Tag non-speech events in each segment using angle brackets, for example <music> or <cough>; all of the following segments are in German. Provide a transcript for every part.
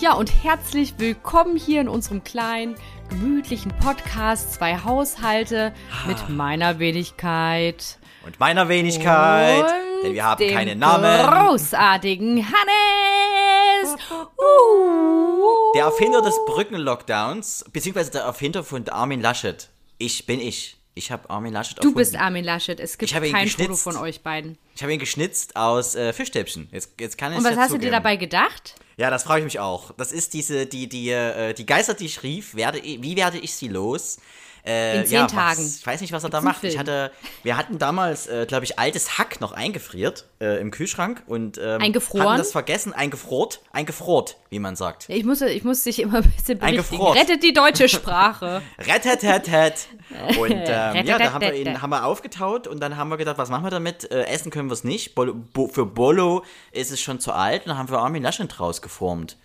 Ja, und herzlich willkommen hier in unserem kleinen, gemütlichen Podcast Zwei Haushalte mit meiner Wenigkeit. Und meiner Wenigkeit, und denn wir haben dem keine Namen. Großartigen Hannes! Uh. Der Erfinder des Brückenlockdowns, beziehungsweise der Erfinder von Armin Laschet. Ich bin ich. Ich habe Armin Laschet Du erfunden. bist Armin Laschet. Es gibt kein Foto von euch beiden. Ich habe ihn geschnitzt aus äh, Fischstäbchen. Jetzt, jetzt kann ich Und was hast du dir zugeben. dabei gedacht? Ja, das frage ich mich auch. Das ist diese, die, die, äh, die Geister, die ich rief, werde, wie werde ich sie los? Äh, In zehn ja, Tagen. Was, ich weiß nicht, was er da einen macht. Ich hatte, wir hatten damals, äh, glaube ich, altes Hack noch eingefriert äh, im Kühlschrank und ähm, Eingefroren? hatten das vergessen, eingefroht, eingefroht, wie man sagt. Ich muss, ich muss dich immer ein bisschen berichtigen. Eingefroren. Rettet die deutsche Sprache. <laughs> Rettetetet. Und <laughs> ähm, ja, da haben wir ihn haben wir aufgetaut und dann haben wir gedacht, was machen wir damit? Äh, essen können wir es nicht. Bolo, Bo, für Bolo ist es schon zu alt und dann haben wir Armin Laschet draus geformt.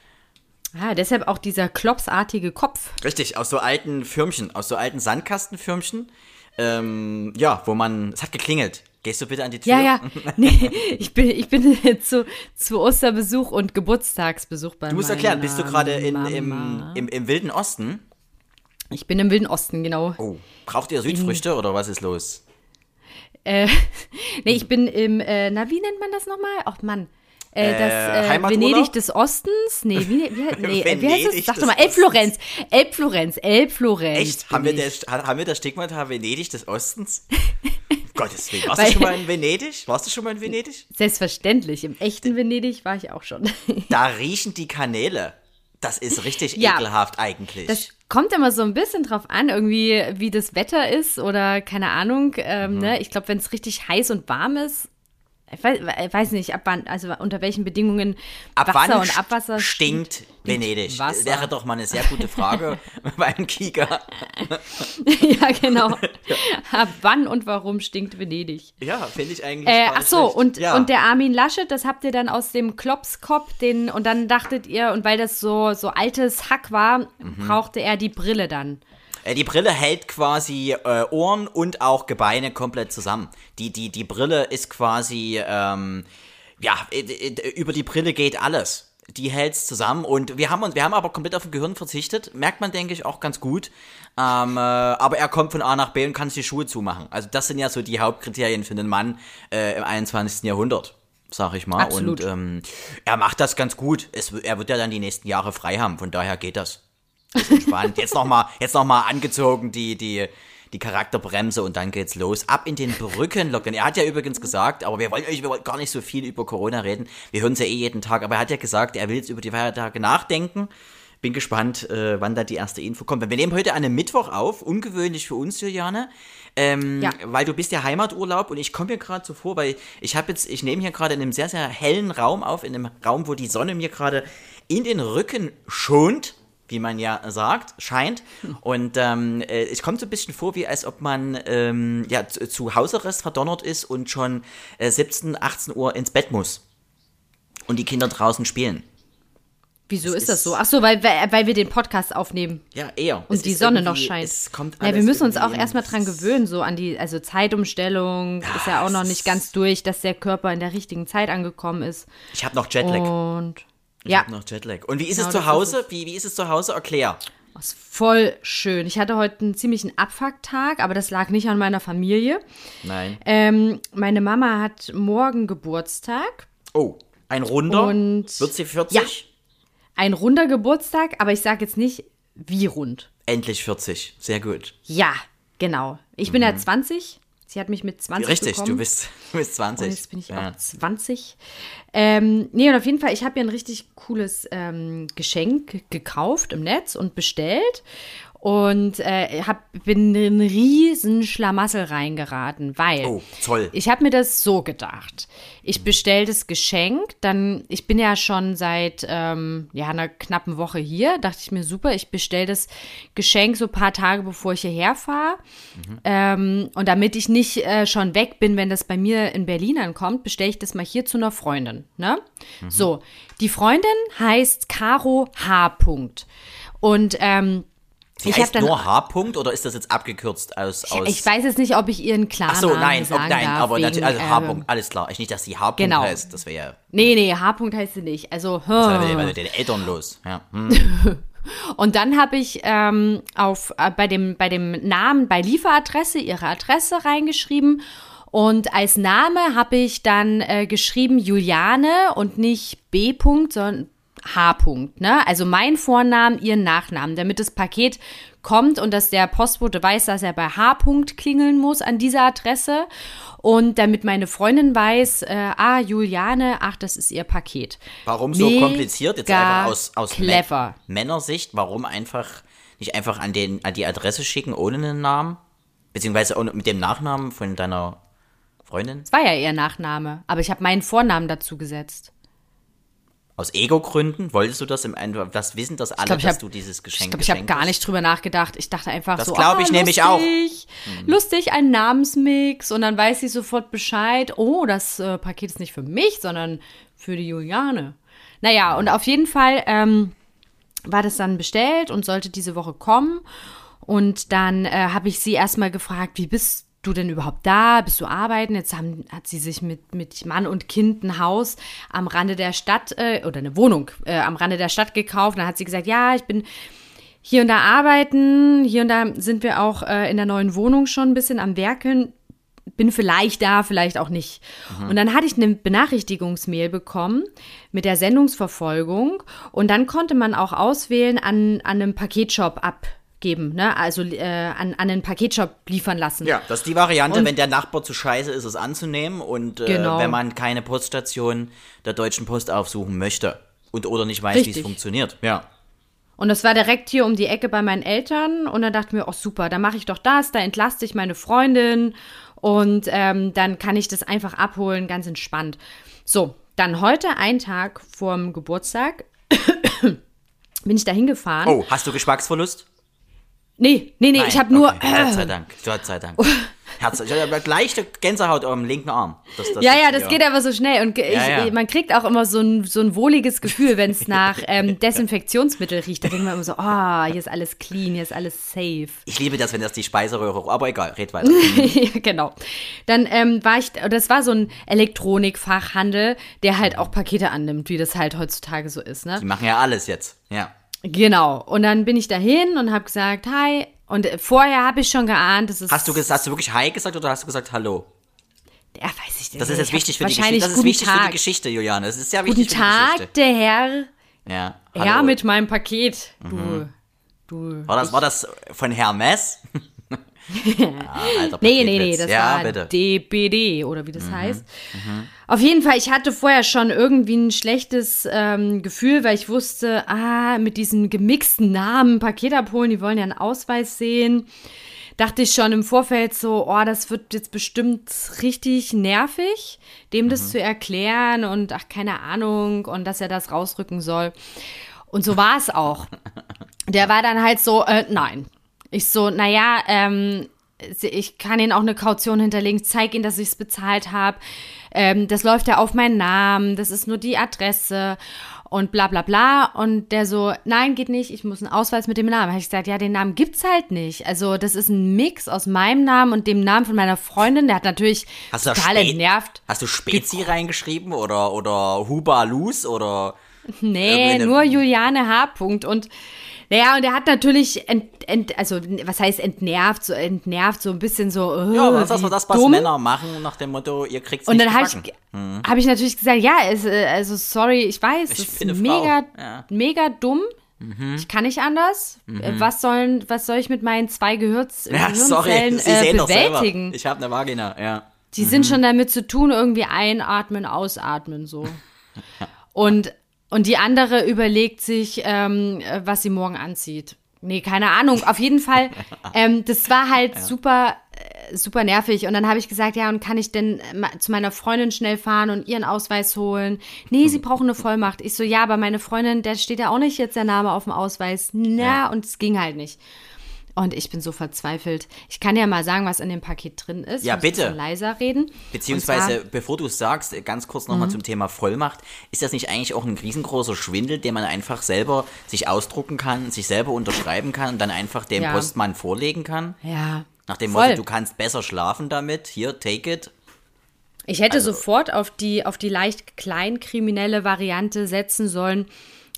Ah, deshalb auch dieser klopsartige Kopf. Richtig, aus so alten Firmchen, aus so alten Sandkastenfirmchen. Ähm, ja, wo man. Es hat geklingelt. Gehst du bitte an die Tür? Ja, ja. <laughs> Nee, ich bin, ich bin <laughs> zu, zu Osterbesuch und Geburtstagsbesuch bei Du musst erklären, bist du gerade in, im, im, im Wilden Osten? Ich bin im Wilden Osten, genau. Oh, braucht ihr Südfrüchte oder was ist los? Äh, <laughs> nee, ich bin im, äh, na, wie nennt man das nochmal? Ach Mann. Äh, das äh, Heimaturlaub? Venedig des Ostens? Nee, wie, wie, nee, äh, wie heißt es? Sag doch mal, Elbflorenz. Elbflorenz, Elbflorenz. Echt? Haben wir, der, haben wir das Stigmata Venedig des Ostens? <laughs> Gottes Willen. Warst Weil- du schon mal in Venedig? Warst du schon mal in Venedig? Selbstverständlich. Im echten Venedig war ich auch schon. <laughs> Da riechen die Kanäle. Das ist richtig Ja. ekelhaft eigentlich. Das kommt immer so ein bisschen drauf an, irgendwie, wie das Wetter ist oder keine Ahnung. Mhm. Ähm, ne? Ich glaube, wenn es richtig heiß und warm ist, ich weiß, ich weiß nicht, ab wann, also unter welchen Bedingungen Ab Wasser und Abwasser stinkt Venedig? Wasser. Wäre doch mal eine sehr gute Frage <laughs> beim Kika. <laughs> ja, genau. Ab wann und warum stinkt Venedig? Ja, finde ich eigentlich. Äh, ach so, und, ja. und der Armin Laschet, das habt ihr dann aus dem Klopskopf, den, und dann dachtet ihr, und weil das so, so altes Hack war, Mhm. brauchte er die Brille dann. Äh, Die Brille hält quasi äh, Ohren und auch Gebeine komplett zusammen. Die, die, die Brille ist quasi, ähm, ja, äh, äh, über die Brille geht alles. Die hält's zusammen und wir haben uns, wir haben aber komplett auf den Gehirn verzichtet. Merkt man, denke ich, auch ganz gut. Ähm, äh, aber er kommt von A nach B und kann sich die Schuhe zumachen. Also das sind ja so die Hauptkriterien für den Mann äh, im 21. Jahrhundert, sag ich mal. Absolut. Und ähm, er macht das ganz gut. Es, er wird ja dann die nächsten Jahre frei haben, von daher geht das. Spannend. Jetzt nochmal jetzt noch mal angezogen, die, die, die Charakterbremse und dann geht's los. Ab in den Brückenlockdown. Er hat ja übrigens gesagt, aber wir wollen, wir wollen gar nicht so viel über Corona reden. Wir hören es ja eh jeden Tag, aber er hat ja gesagt, er will jetzt über die Feiertage nachdenken. Bin gespannt, äh, wann da die erste Info kommt. Wir nehmen heute an einem Mittwoch auf, ungewöhnlich für uns, Juliane. Ähm, Ja. Weil du bist ja Heimaturlaub und ich komme mir gerade so vor, weil ich habe jetzt, ich nehme hier gerade in einem sehr, sehr hellen Raum auf, in einem Raum, wo die Sonne mir gerade in den Rücken schont, wie man ja sagt, scheint. Und ähm, äh, es kommt so ein bisschen vor, wie als ob man ähm, ja, zu, zu Hausarrest verdonnert ist und schon äh, 17, 18 Uhr ins Bett muss. Und die Kinder draußen spielen. Wieso Es ist das ist- so? Ach so, weil, weil wir den Podcast aufnehmen. Ja, eher. Und Es die ist Sonne noch scheint. Es kommt Ja, wir müssen uns auch erstmal dran gewöhnen, so an die, also Zeitumstellung ist ja auch noch nicht ist- ganz durch, dass der Körper in der richtigen Zeit angekommen ist. Ich habe noch Jetlag. Und Ich ja, hab noch Jetlag. Und wie ist Genau, es zu ist Hause? Wie, wie ist es zu Hause? Erklär. ist voll schön. Ich hatte heute einen ziemlichen Abfucktag, aber das lag nicht an meiner Familie. Nein. Ähm, meine Mama hat morgen Geburtstag. Oh, ein Runder. Und- Wird sie 40? Ein runder Geburtstag, aber ich sage jetzt nicht, wie rund. Endlich 40. Sehr gut. Ja, genau. Ich bin ja 20. Sie hat mich mit 20 Mhm. Richtig, bekommen. du bist, du bist 20. Und jetzt bin ich ja. auch 20. Ähm, nee, und auf jeden Fall, ich habe ihr ein richtig cooles ähm, Geschenk gekauft im Netz und bestellt. Und äh, hab, bin in einen riesen Schlamassel reingeraten, weil Oh, toll. ich habe mir das so gedacht. Ich bestelle das Geschenk, dann, ich bin ja schon seit ähm, ja, einer knappen Woche hier, dachte ich mir, super, ich bestelle das Geschenk so ein paar Tage, bevor ich hierher fahre. Ähm, und damit ich nicht äh, schon weg bin, wenn das bei mir in Berlin ankommt, bestelle ich das mal hier zu einer Freundin. Ne? So, die Freundin heißt Caro H. Punkt. Und ähm, Sie ich heißt nur H-Punkt oder ist das jetzt abgekürzt aus. aus ich weiß jetzt nicht, ob ich ihren Klarnamen Ach so, nein, sagen oh, nein, darf, aber natürlich, also ähm, H-Punkt, alles klar. Ich nicht, dass sie H-Punkt Genau. heißt, das wäre ja. Nee, nee, H-Punkt heißt sie nicht. Also, Was mit, mit den Eltern los? Ja. Hm. <laughs> Und dann habe ich ähm, auf, äh, bei, dem, bei dem Namen, bei Lieferadresse, ihre Adresse reingeschrieben. Und als Name habe ich dann äh, geschrieben Juliane und nicht B. -Punkt, sondern H. -Punkt, ne? Also mein Vornamen, ihren Nachnamen, damit das Paket kommt und dass der Postbote weiß, dass er bei H. -Punkt klingeln muss an dieser Adresse. Und damit meine Freundin weiß, äh, ah, Juliane, ach, das ist ihr Paket. Warum so Mega kompliziert? Jetzt einfach aus, aus clever. Männersicht, warum einfach nicht einfach an, den, an die Adresse schicken ohne einen Namen? Beziehungsweise ohne, mit dem Nachnamen von deiner Freundin? Das war ja ihr Nachname, aber ich habe meinen Vornamen dazu gesetzt. Aus Ego-Gründen? Wolltest du das im Ende, das wissen das alle, glaub, ich dass hab- du dieses Geschenk Ich glaube, ich habe gar nicht drüber nachgedacht. Ich dachte einfach Das so, glaub ah, ich nämlich lustig, auch. Hm. Lustig, ein Namensmix und dann weiß sie sofort Bescheid. Oh, das äh, Paket ist nicht für mich, sondern für die Juliane. Naja, und auf jeden Fall ähm, war das dann bestellt und sollte diese Woche kommen. Und dann äh, habe ich sie erstmal gefragt, wie bist du denn überhaupt da? Bist du arbeiten? Jetzt haben, hat sie sich mit, mit Mann und Kind ein Haus am Rande der Stadt äh, oder eine Wohnung äh, am Rande der Stadt gekauft. Dann hat sie gesagt, ja, ich bin hier und da arbeiten. Hier und da sind wir auch äh, in der neuen Wohnung schon ein bisschen am Werkeln. Bin vielleicht da, vielleicht auch nicht. Und dann hatte ich eine Benachrichtigungsmail bekommen mit der Sendungsverfolgung. Und dann konnte man auch auswählen, an, an einem Paketshop abgeben, ne? also äh, an, an einen Paketshop liefern lassen. Ja, das ist die Variante, Und- wenn der Nachbar zu scheiße ist, es anzunehmen und äh, Genau. wenn man keine Poststation der Deutschen Post aufsuchen möchte und oder nicht weiß, wie es funktioniert. Ja. Und das war direkt hier um die Ecke bei meinen Eltern. Und dann dachte ich mir, oh super, da mache ich doch das, da entlaste ich meine Freundin und ähm, dann kann ich das einfach abholen, ganz entspannt. So, dann heute, ein Tag vorm Geburtstag, <coughs> bin ich da hingefahren. Oh, hast du Geschmacksverlust? Nee, nee, nee, Nein, ich habe nur. Okay. Gott sei Dank, Gott sei Dank. Herz, ich habe leichte Gänsehaut am linken Arm. Das, das Ja, ja, das geht aber so schnell. Und ge- Ja, ich, ja. man kriegt auch immer so ein, so ein wohliges Gefühl, wenn es <laughs> nach ähm, Desinfektionsmittel riecht. Da denkt man immer so, ah, hier ist alles clean, hier ist alles safe. Ich liebe das, wenn das die Speiseröhre, aber egal, red weiter. <laughs> ja, genau. Dann ähm, war ich, das war so ein Elektronikfachhandel, der halt auch Pakete annimmt, wie das halt heutzutage so ist, ne? Die machen ja alles jetzt. Ja. Genau. Und dann bin ich dahin und habe gesagt, hi. Und äh, vorher habe ich schon geahnt, das ist. Hast du, hast du wirklich Hi gesagt oder hast du gesagt Hallo? Ja, weiß ich nicht. Das ist jetzt wichtig für die wahrscheinlich Geschichte. Das ist guten wichtig Tag. für die Geschichte, Juliane. Das ist sehr Guten wichtig für die Tag, Geschichte. der Herr. Ja. Ja, hallo. Mhm. mit meinem Paket. Du. Du. War das, war das von Hermes? <laughs> alter Nee, nee, nee, das ja, war bitte. DBD oder wie das heißt. Auf jeden Fall, ich hatte vorher schon irgendwie ein schlechtes ähm, Gefühl, weil ich wusste, ah, mit diesen gemixten Namen, Paket abholen, die wollen ja einen Ausweis sehen. Dachte ich schon im Vorfeld so, oh, das wird jetzt bestimmt richtig nervig, dem das zu erklären und ach, keine Ahnung und dass er das rausrücken soll. Und so war es auch. <laughs> Der war dann halt so, äh, nein. Ich so, naja, ähm, ich kann Ihnen auch eine Kaution hinterlegen, zeige Ihnen, dass ich es bezahlt habe. Ähm, das läuft ja auf meinen Namen, das ist nur die Adresse und bla bla bla. Und der so, nein, geht nicht, ich muss einen Ausweis mit dem Namen. Habe ich gesagt, ja, den Namen gibt's halt nicht. Also das ist ein Mix aus meinem Namen und dem Namen von meiner Freundin. Der hat natürlich Hast total entnervt. Hast du Spezi reingeschrieben oder, oder Huba Luz oder. Nee, nur Juliane H. Punkt. Und naja, und er hat natürlich, ent, ent, also was heißt entnervt, so entnervt, so ein bisschen so. Äh, Ja, aber das ist das, was dumm. Männer machen, nach dem Motto, ihr kriegt's Und nicht dann habe ich, gebacken. hab ich natürlich gesagt, ja, es, äh, also sorry, ich weiß, Ich das ist mega, Ja. mega dumm. Ich kann nicht anders. Äh, Was sollen, was soll ich mit meinen zwei Gehirns, Ja, sorry, Sie äh, bewältigen? Ich habe eine Vagina, ja. Die sind schon damit zu tun, irgendwie einatmen, ausatmen, so. <laughs> Und, und die andere überlegt sich, ähm, äh, was sie morgen anzieht. Nee, keine Ahnung. Auf jeden Fall, <laughs> ähm, das war halt super, äh, super nervig. Und dann habe ich gesagt, ja, und kann ich denn äh, zu meiner Freundin schnell fahren und ihren Ausweis holen? Nee, Hm. sie brauchen eine Vollmacht. Ich so, ja, aber meine Freundin, der steht ja auch nicht jetzt der Name auf dem Ausweis. Na, und es ging halt nicht. Und ich bin so verzweifelt. Ich kann ja mal sagen, was in dem Paket drin ist. Ja, bitte. leiser reden. Beziehungsweise, Und bevor du es sagst, ganz kurz nochmal Mhm. zum Thema Vollmacht. Ist das nicht eigentlich auch ein riesengroßer Schwindel, den man einfach selber sich ausdrucken kann, sich selber unterschreiben kann und dann einfach dem Ja. Postmann vorlegen kann? zwar, ja. Nach dem Voll. Motto, du kannst besser schlafen damit. Hier, take it. Ich hätte Also sofort auf die, auf die leicht kleinkriminelle Variante setzen sollen.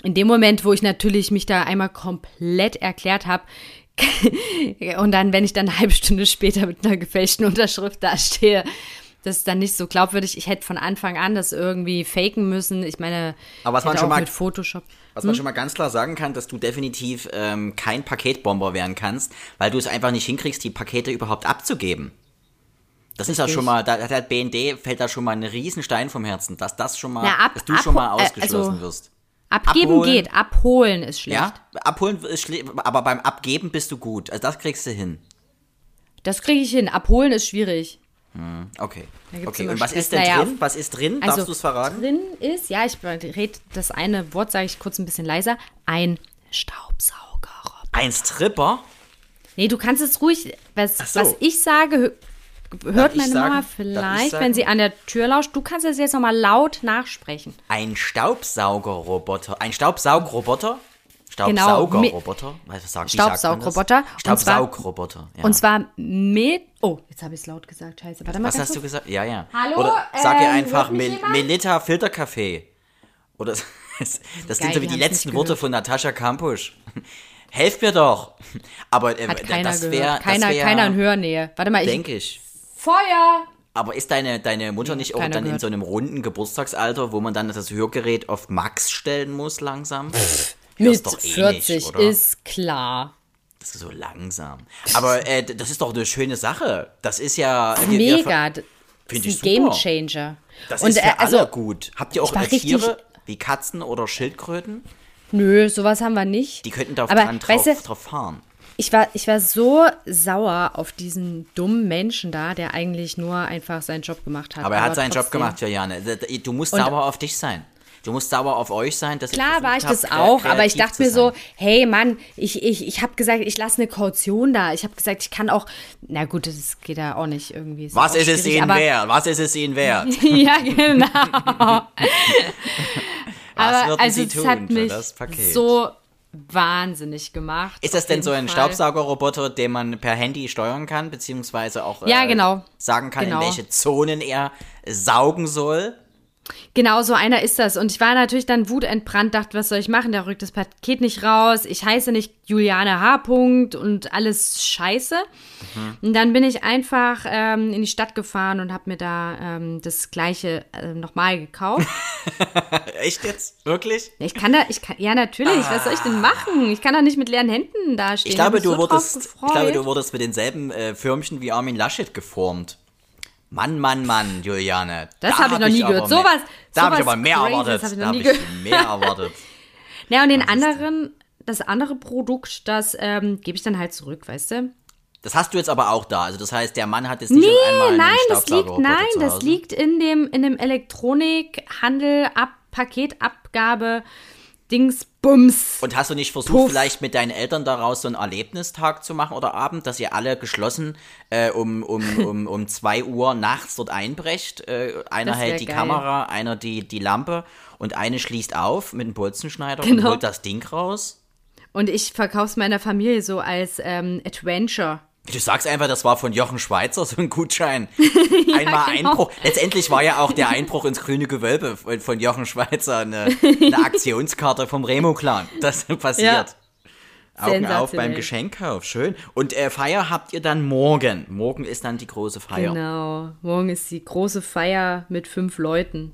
In dem Moment, wo ich natürlich mich da einmal komplett erklärt habe. <laughs> und dann, wenn ich dann eine halbe Stunde später mit einer gefälschten Unterschrift dastehe, das ist dann nicht so glaubwürdig. Ich hätte von Anfang an das irgendwie faken müssen. Ich meine, Aber was man schon auch mal- mit Photoshop. Was Hm? man schon mal ganz klar sagen kann, dass du definitiv ähm, kein Paketbomber werden kannst, weil du es einfach nicht hinkriegst, die Pakete überhaupt abzugeben. Das ist ja Richtig. schon mal, da hat der BND, fällt da schon mal ein Riesenstein vom Herzen, dass das schon mal, Na, ab- dass du schon mal äh, ausgeschlossen also- wirst. Abgeben Abholen. geht, abholen ist schlecht. Ja, abholen ist schle- aber beim Abgeben bist du gut. Also das kriegst du hin. Das kriege ich hin. Abholen ist schwierig. Okay. Gibt's Okay, immer und was Stress. ist denn Naja, drin? Was ist drin? Also Darfst du es verraten? drin ist, ja, ich rede das eine Wort, sage ich kurz ein bisschen leiser, ein Staubsaugerroboter. Ein Stripper? Nee, du kannst es ruhig, was, so. was ich sage, hört meine sagen? Mama vielleicht, wenn sie an der Tür lauscht. Du kannst es jetzt nochmal laut nachsprechen. Ein Staubsaugerroboter. Ein Staubsaugroboter? Genau, Staubsaugerroboter? Was wie sagt man das? Staubsaugroboter. Staubsaugroboter. Ja. Und zwar mit, oh, jetzt habe ich es laut gesagt, scheiße. Warte mal Was hast du gesagt? Ja, ja. Hallo, Oder sag ihr ähm, einfach Mel? Melita Filterkaffee. Oder <laughs> das das Geil, sind so wie die letzten Worte von Natascha Kampusch. <laughs> Helft mir doch. Aber äh, keiner das wäre, keiner, das wär, keiner in Hörnähe. Warte mal, ich, denke ich. Feuer! Aber ist deine, deine Mutter nicht auch keiner dann in gehört. so einem runden Geburtstagsalter, wo man dann das Hörgerät auf Max stellen muss langsam? Hörst Mit doch eh 40 nicht, oder? ist klar. Das ist so langsam. Aber äh, das ist doch eine schöne Sache. Das ist ja Mega. Das Find ist ich ein super. Game Changer. Das Und, ist für äh, also, alle gut. Habt ihr auch äh, Tiere wie Katzen oder Schildkröten? Nö, sowas haben wir nicht. Die könnten da Aber, dran drauf, weißt du, drauf fahren. Ich war, ich war so sauer auf diesen dummen Menschen da, der eigentlich nur einfach seinen Job gemacht hat. Aber er hat seinen Job trotzdem. gemacht, Juliane. Du musst Und- sauer auf dich sein. Du musst sauer auf euch sein. Dass Klar ihr war ich versucht das auch, aber ich dachte mir so, hey Mann, ich, ich, ich habe gesagt, ich lasse eine Kaution da. Ich habe gesagt, ich kann auch, na gut, das geht ja auch nicht irgendwie. Was ist es ihnen aber- wert? Was ist es ihnen wert? <laughs> ja, genau. <laughs> Was aber würden also Sie es tun hat für mich das Paket? so wahnsinnig gemacht. Ist das denn so ein. Staubsaugerroboter, den man per Handy steuern kann, beziehungsweise auch Ja, äh, genau. sagen kann, Genau. in welche Zonen er saugen soll? Genau, so einer ist das. Und ich war natürlich dann wutentbrannt, dachte, was soll ich machen? Der rückt das Paket nicht raus. Ich heiße nicht Juliane H. Punkt und alles scheiße. Und dann bin ich einfach ähm, in die Stadt gefahren und habe mir da ähm, das gleiche äh, nochmal gekauft. <laughs> Echt jetzt? Wirklich? Ich kann da, ich kann, ja natürlich, was soll ich denn machen? Ich kann doch nicht mit leeren Händen da stehen. Ich glaube, du so wurdest, ich glaube, du wurdest mit denselben äh, Förmchen wie Armin Laschet geformt. Mann, Mann, Mann, Juliane. Das Da hab ich noch nie gehört. mehr- Sowas- Da habe ich aber mehr Crazyes erwartet. hab Da habe ich mehr erwartet. Ja, und den anderen, das andere Produkt, das ähm, gebe ich dann halt zurück, weißt du? Das hast du jetzt aber auch da. Also das heißt, der Mann hat jetzt nicht auf einmal Nein, das liegt, nein, das liegt in dem, in dem Elektronikhandel, Ab Paketabgabe, Dingsbums. Und hast du nicht versucht, Puff. vielleicht mit deinen Eltern daraus so einen Erlebnistag zu machen oder Abend, dass ihr alle geschlossen äh, um, um, <laughs> um, um 2 Uhr nachts dort einbrecht? Äh, einer hält die geil. Kamera, einer die, die Lampe und eine schließt auf mit einem Bolzenschneider und Genau. holt das Ding raus? Und ich verkauf's meiner Familie so als ähm, Adventure. Du sagst einfach, das war von Jochen Schweizer, so ein Gutschein. <laughs> Einmal genau. Einbruch. Letztendlich war ja auch der Einbruch ins grüne Gewölbe von- Jochen Schweizer eine, eine <laughs> Aktionskarte vom Remo-Clan. Das passiert. Augen auf beim. Geschenkkauf. Schön. Und äh, Feier habt ihr dann morgen. Morgen ist dann die große Feier. Genau. Morgen ist die große Feier mit fünf Leuten.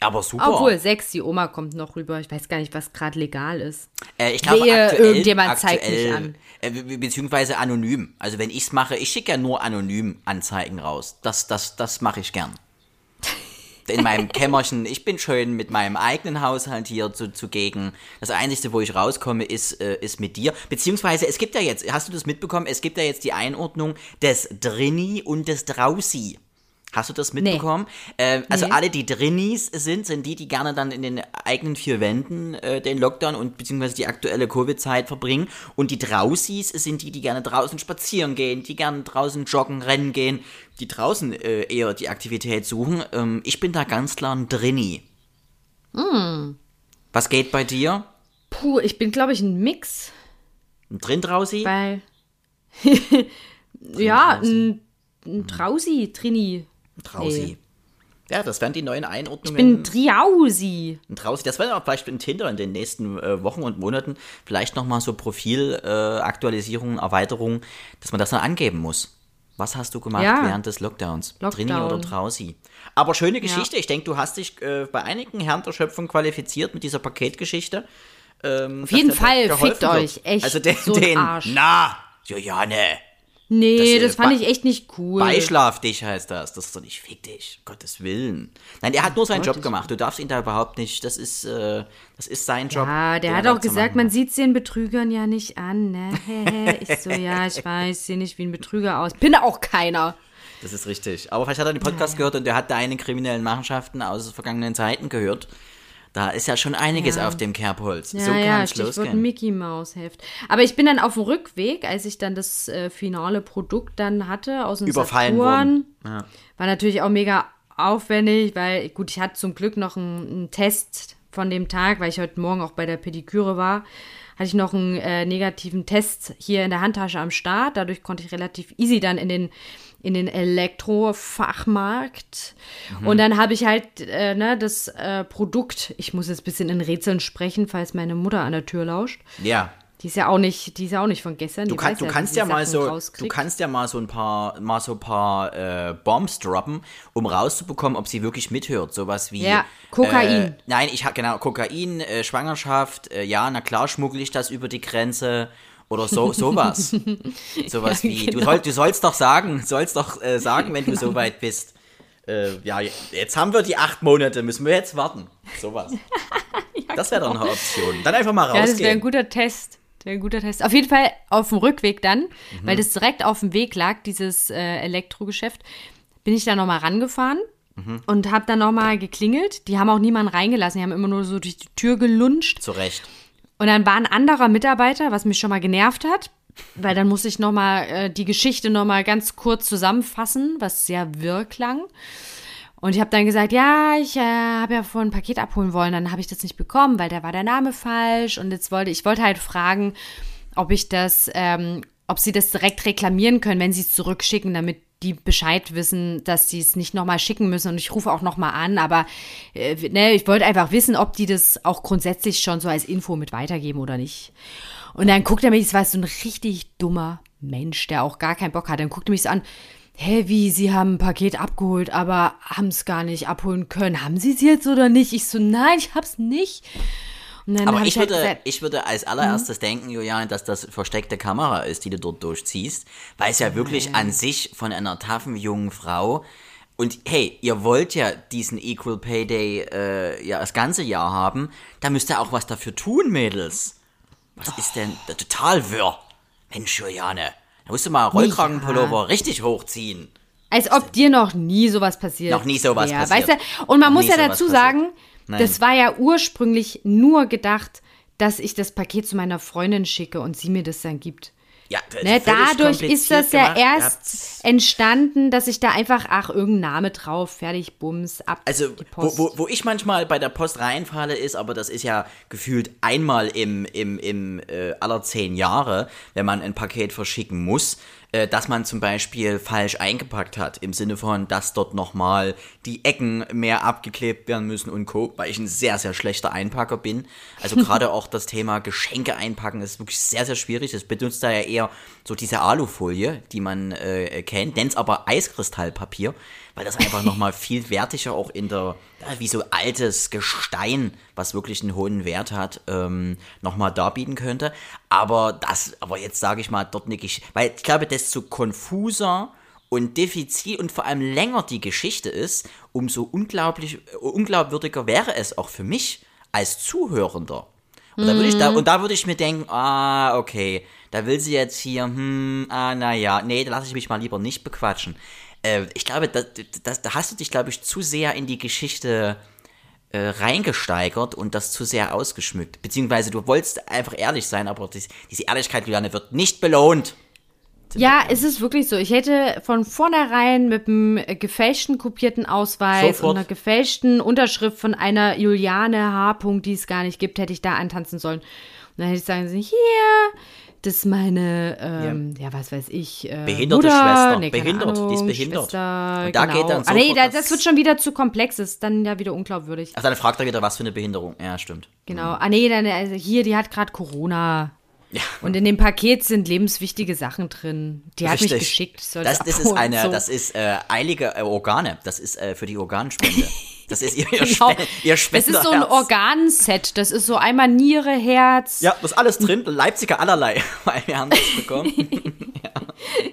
Aber super. Obwohl, sechs, die Oma kommt noch rüber. Ich weiß gar nicht, was gerade legal ist. äh, ich glaube, Wehe, aktuell, irgendjemand zeigt aktuell, mich an. Äh, be- beziehungsweise anonym. Also wenn ich's mache, ich schicke ja nur anonym Anzeigen raus. Das, das, das mache ich gern. <laughs> in meinem Kämmerchen. Ich bin schön mit meinem eigenen Haushalt hier zu, zugegen. Das Einzige, wo ich rauskomme, ist, äh, ist mit dir. Beziehungsweise, es gibt ja jetzt, hast du das mitbekommen? Es gibt ja jetzt die Einordnung des Drini und des Drausi. Hast du das mitbekommen? Nee. Äh, also nee. alle, die Drinnies sind, sind die, die gerne dann in den eigenen vier Wänden äh, den Lockdown und beziehungsweise die aktuelle Covid-Zeit verbringen. Und die Drausis sind die, die gerne draußen spazieren gehen, die gerne draußen joggen, rennen gehen, die draußen äh, eher die Aktivität suchen. Ähm, ich bin da ganz klar ein Drinni. Mm. Was geht bei dir? Puh, ich bin, glaube ich, ein Mix. Ein Drin-Drausi? Weil. <laughs> ja, ein, ein Trausi, Trini. Trausi. Nee. Ja, das wären die neuen Einordnungen. Ich bin Triausi. Ein Trausi. Das werden auch vielleicht in Tinder in den nächsten äh, Wochen und Monaten vielleicht nochmal so Profitaktualisierungen, äh, Erweiterungen, dass man das dann angeben muss. Was hast du gemacht ja. während des Lockdowns? Lockdown. Trini oder Trausi? Aber schöne Geschichte. Ja. Ich denke, du hast dich äh, bei einigen Herren der Schöpfung qualifiziert mit dieser Paketgeschichte. Ähm, Auf jeden Fall, fickt wird. euch. Echt. Also den, so den Arsch. na, Juliane, Nee, das, das fand ich echt nicht cool. Beischlaf dich heißt das. Das ist doch nicht fick dich, Gottes Willen. Nein, er hat nur seinen Job gemacht. Du darfst ihn da überhaupt nicht. Das ist, äh, das ist sein Job. Ja, der hat auch gesagt, man sieht es den Betrügern ja nicht an. Ne? <laughs> ich so, ja, ich <laughs> weiß, sehe nicht wie ein Betrüger aus. Bin auch keiner. Das ist richtig. Aber vielleicht hat er den Podcast ja. gehört und der hat deine kriminellen Machenschaften aus vergangenen Zeiten gehört. Da ist ja schon einiges ja. auf dem Kerbholz. Ja, so kann ja, es losgehen. Mickey Mouse Heft. Aber ich bin dann auf dem Rückweg, als ich dann das äh, finale Produkt dann hatte aus dem Überfallen Saturn, ja. war natürlich auch mega aufwendig, weil gut, ich hatte zum Glück noch einen, einen, Test von dem Tag, weil ich heute Morgen auch bei der Pediküre war, hatte ich noch einen äh, negativen Test hier in der Handtasche am Start. Dadurch konnte ich relativ easy dann in den in den Elektrofachmarkt. Mhm. Und dann habe ich halt äh, ne, das äh, Produkt, ich muss jetzt ein bisschen in Rätseln sprechen, falls meine Mutter an der Tür lauscht. Ja. Die ist ja auch nicht, die ist ja auch nicht von gestern. Du, kann, du ja, kannst ja mal so, du kannst ja mal so ein paar, mal so ein paar äh, Bombs droppen, um rauszubekommen, ob sie wirklich mithört. Sowas wie. Ja, Kokain. Äh, nein, ich habe genau Kokain, äh, Schwangerschaft. Äh, ja, na klar, schmuggle ich das über die Grenze oder so sowas. <laughs> sowas ja, wie, genau. du, soll, du sollst doch sagen, sollst doch äh, sagen, wenn du so weit bist. Äh, ja, jetzt haben wir die acht Monate, müssen wir jetzt warten. Sowas. <laughs> ja, das wäre doch eine Option. Dann einfach mal rausgehen. Ja, das wäre ein guter Test. Ein guter Test. Auf jeden Fall auf dem Rückweg dann, mhm. weil das direkt auf dem Weg lag, dieses äh, Elektrogeschäft, bin ich da nochmal rangefahren mhm. und habe dann nochmal geklingelt. Die haben auch niemanden reingelassen, die haben immer nur so durch die Tür gelunscht. Zu Recht. Und dann war ein anderer Mitarbeiter, was mich schon mal genervt hat, weil dann musste ich noch mal äh, die Geschichte noch mal ganz kurz zusammenfassen, was sehr wirr klang. Und ich habe dann gesagt, ja, ich äh, habe ja vorhin ein Paket abholen wollen, dann habe ich das nicht bekommen, weil da war der Name falsch. Und jetzt wollte ich wollte halt fragen, ob ich das, ähm, ob sie das direkt reklamieren können, wenn sie es zurückschicken, damit die Bescheid wissen, dass sie es nicht nochmal schicken müssen. Und ich rufe auch nochmal an, aber äh, ne, ich wollte einfach wissen, ob die das auch grundsätzlich schon so als Info mit weitergeben oder nicht. Und dann guckt er mich, das war so ein richtig dummer Mensch, der auch gar keinen Bock hat. Dann guckt er mich so an, hä, wie, Sie haben ein Paket abgeholt, aber haben es gar nicht abholen können. Haben Sie es jetzt oder nicht? Ich so, nein, ich hab's nicht. Aber ich, ich halt würde, gesagt, ich würde als allererstes mhm. denken, Julian, dass das versteckte Kamera ist, die du dort durchziehst, weil es ja wirklich ja. an sich von einer taffen jungen Frau und hey, ihr wollt ja diesen Equal Pay Day äh, ja das ganze Jahr haben, da müsst ihr auch was dafür tun, Mädels. Was oh. ist denn total wirr? Mensch, Juliane, da musst du mal Rollkragenpullover ja. richtig hochziehen. Als ob dir noch nie sowas passiert Noch nie sowas ja, passiert. Weißt du? Und man noch muss ja dazu passiert. sagen, Nein. Das war ja ursprünglich nur gedacht, dass ich das Paket zu meiner Freundin schicke und sie mir das dann gibt. Ja, ne, dadurch ist das ja gemacht. erst entstanden, dass ich da einfach, ach, irgendein Name drauf, fertig, bums, ab. Also, wo, wo, wo, ich manchmal bei der Post reinfalle, ist, aber das ist ja gefühlt einmal im, im, im äh, aller zehn Jahre, wenn man ein Paket verschicken muss, dass man zum Beispiel falsch eingepackt hat, im Sinne von, dass dort nochmal die Ecken mehr abgeklebt werden müssen und Co., weil ich ein sehr, sehr schlechter Einpacker bin. Also <laughs> gerade auch das Thema Geschenke einpacken ist wirklich sehr, sehr schwierig. Das benutzt da ja eher so diese Alufolie, die man äh, kennt, nennt es aber Eiskristallpapier weil das einfach nochmal viel wertiger auch in der, wie so altes Gestein, was wirklich einen hohen Wert hat, ähm, nochmal darbieten könnte. Aber das, aber jetzt sage ich mal, dort eine Geschichte, weil ich glaube, desto konfuser und diffizil und vor allem länger die Geschichte ist, umso unglaublich, unglaubwürdiger wäre es auch für mich als Zuhörender. Und da würde ich da, und da würde ich mir denken, ah, okay, da will sie jetzt hier, hm, ah, naja, nee, da lasse ich mich mal lieber nicht bequatschen. Äh, ich glaube, da, da, da hast du dich, glaube ich, zu sehr in die Geschichte äh, reingesteigert und das zu sehr ausgeschmückt. Beziehungsweise du wolltest einfach ehrlich sein, aber dies, diese Ehrlichkeit, Juliane, wird nicht belohnt. Ja, es ist wirklich so. Ich hätte von vornherein mit einem gefälschten kopierten Ausweis Sofort. und einer gefälschten Unterschrift von einer Juliane H. die es gar nicht gibt, hätte ich da antanzen sollen. Und dann hätte ich sagen sollen, hier, das ist meine, ähm, ja. was weiß ich, äh, Behinderte Mutter, Schwester. nee, Behindert, Ahnung, die ist behindert. Schwester, Und da genau. geht dann Ah, nee, das- das wird schon wieder zu komplex, das ist dann ja wieder unglaubwürdig. Ach, dann fragt er wieder, was für eine Behinderung. Ja, stimmt. Genau. Ah, nee, dann, also hier, die hat gerade Corona. Ja. Und in dem Paket sind lebenswichtige Sachen drin. Die hat mich Richtig. geschickt. Das, ich das ist eine, so. das ist äh, eilige äh, Organe. Das ist äh, für die Organspende. <laughs> Das ist ihr, ihr, <laughs> Genau. Spen ihr Das ist so ein Spenderherz. Organset. Das ist so einmal Niere, Herz. Ja, das ist alles drin. Leipziger allerlei. <laughs> Weil wir haben das bekommen. <laughs>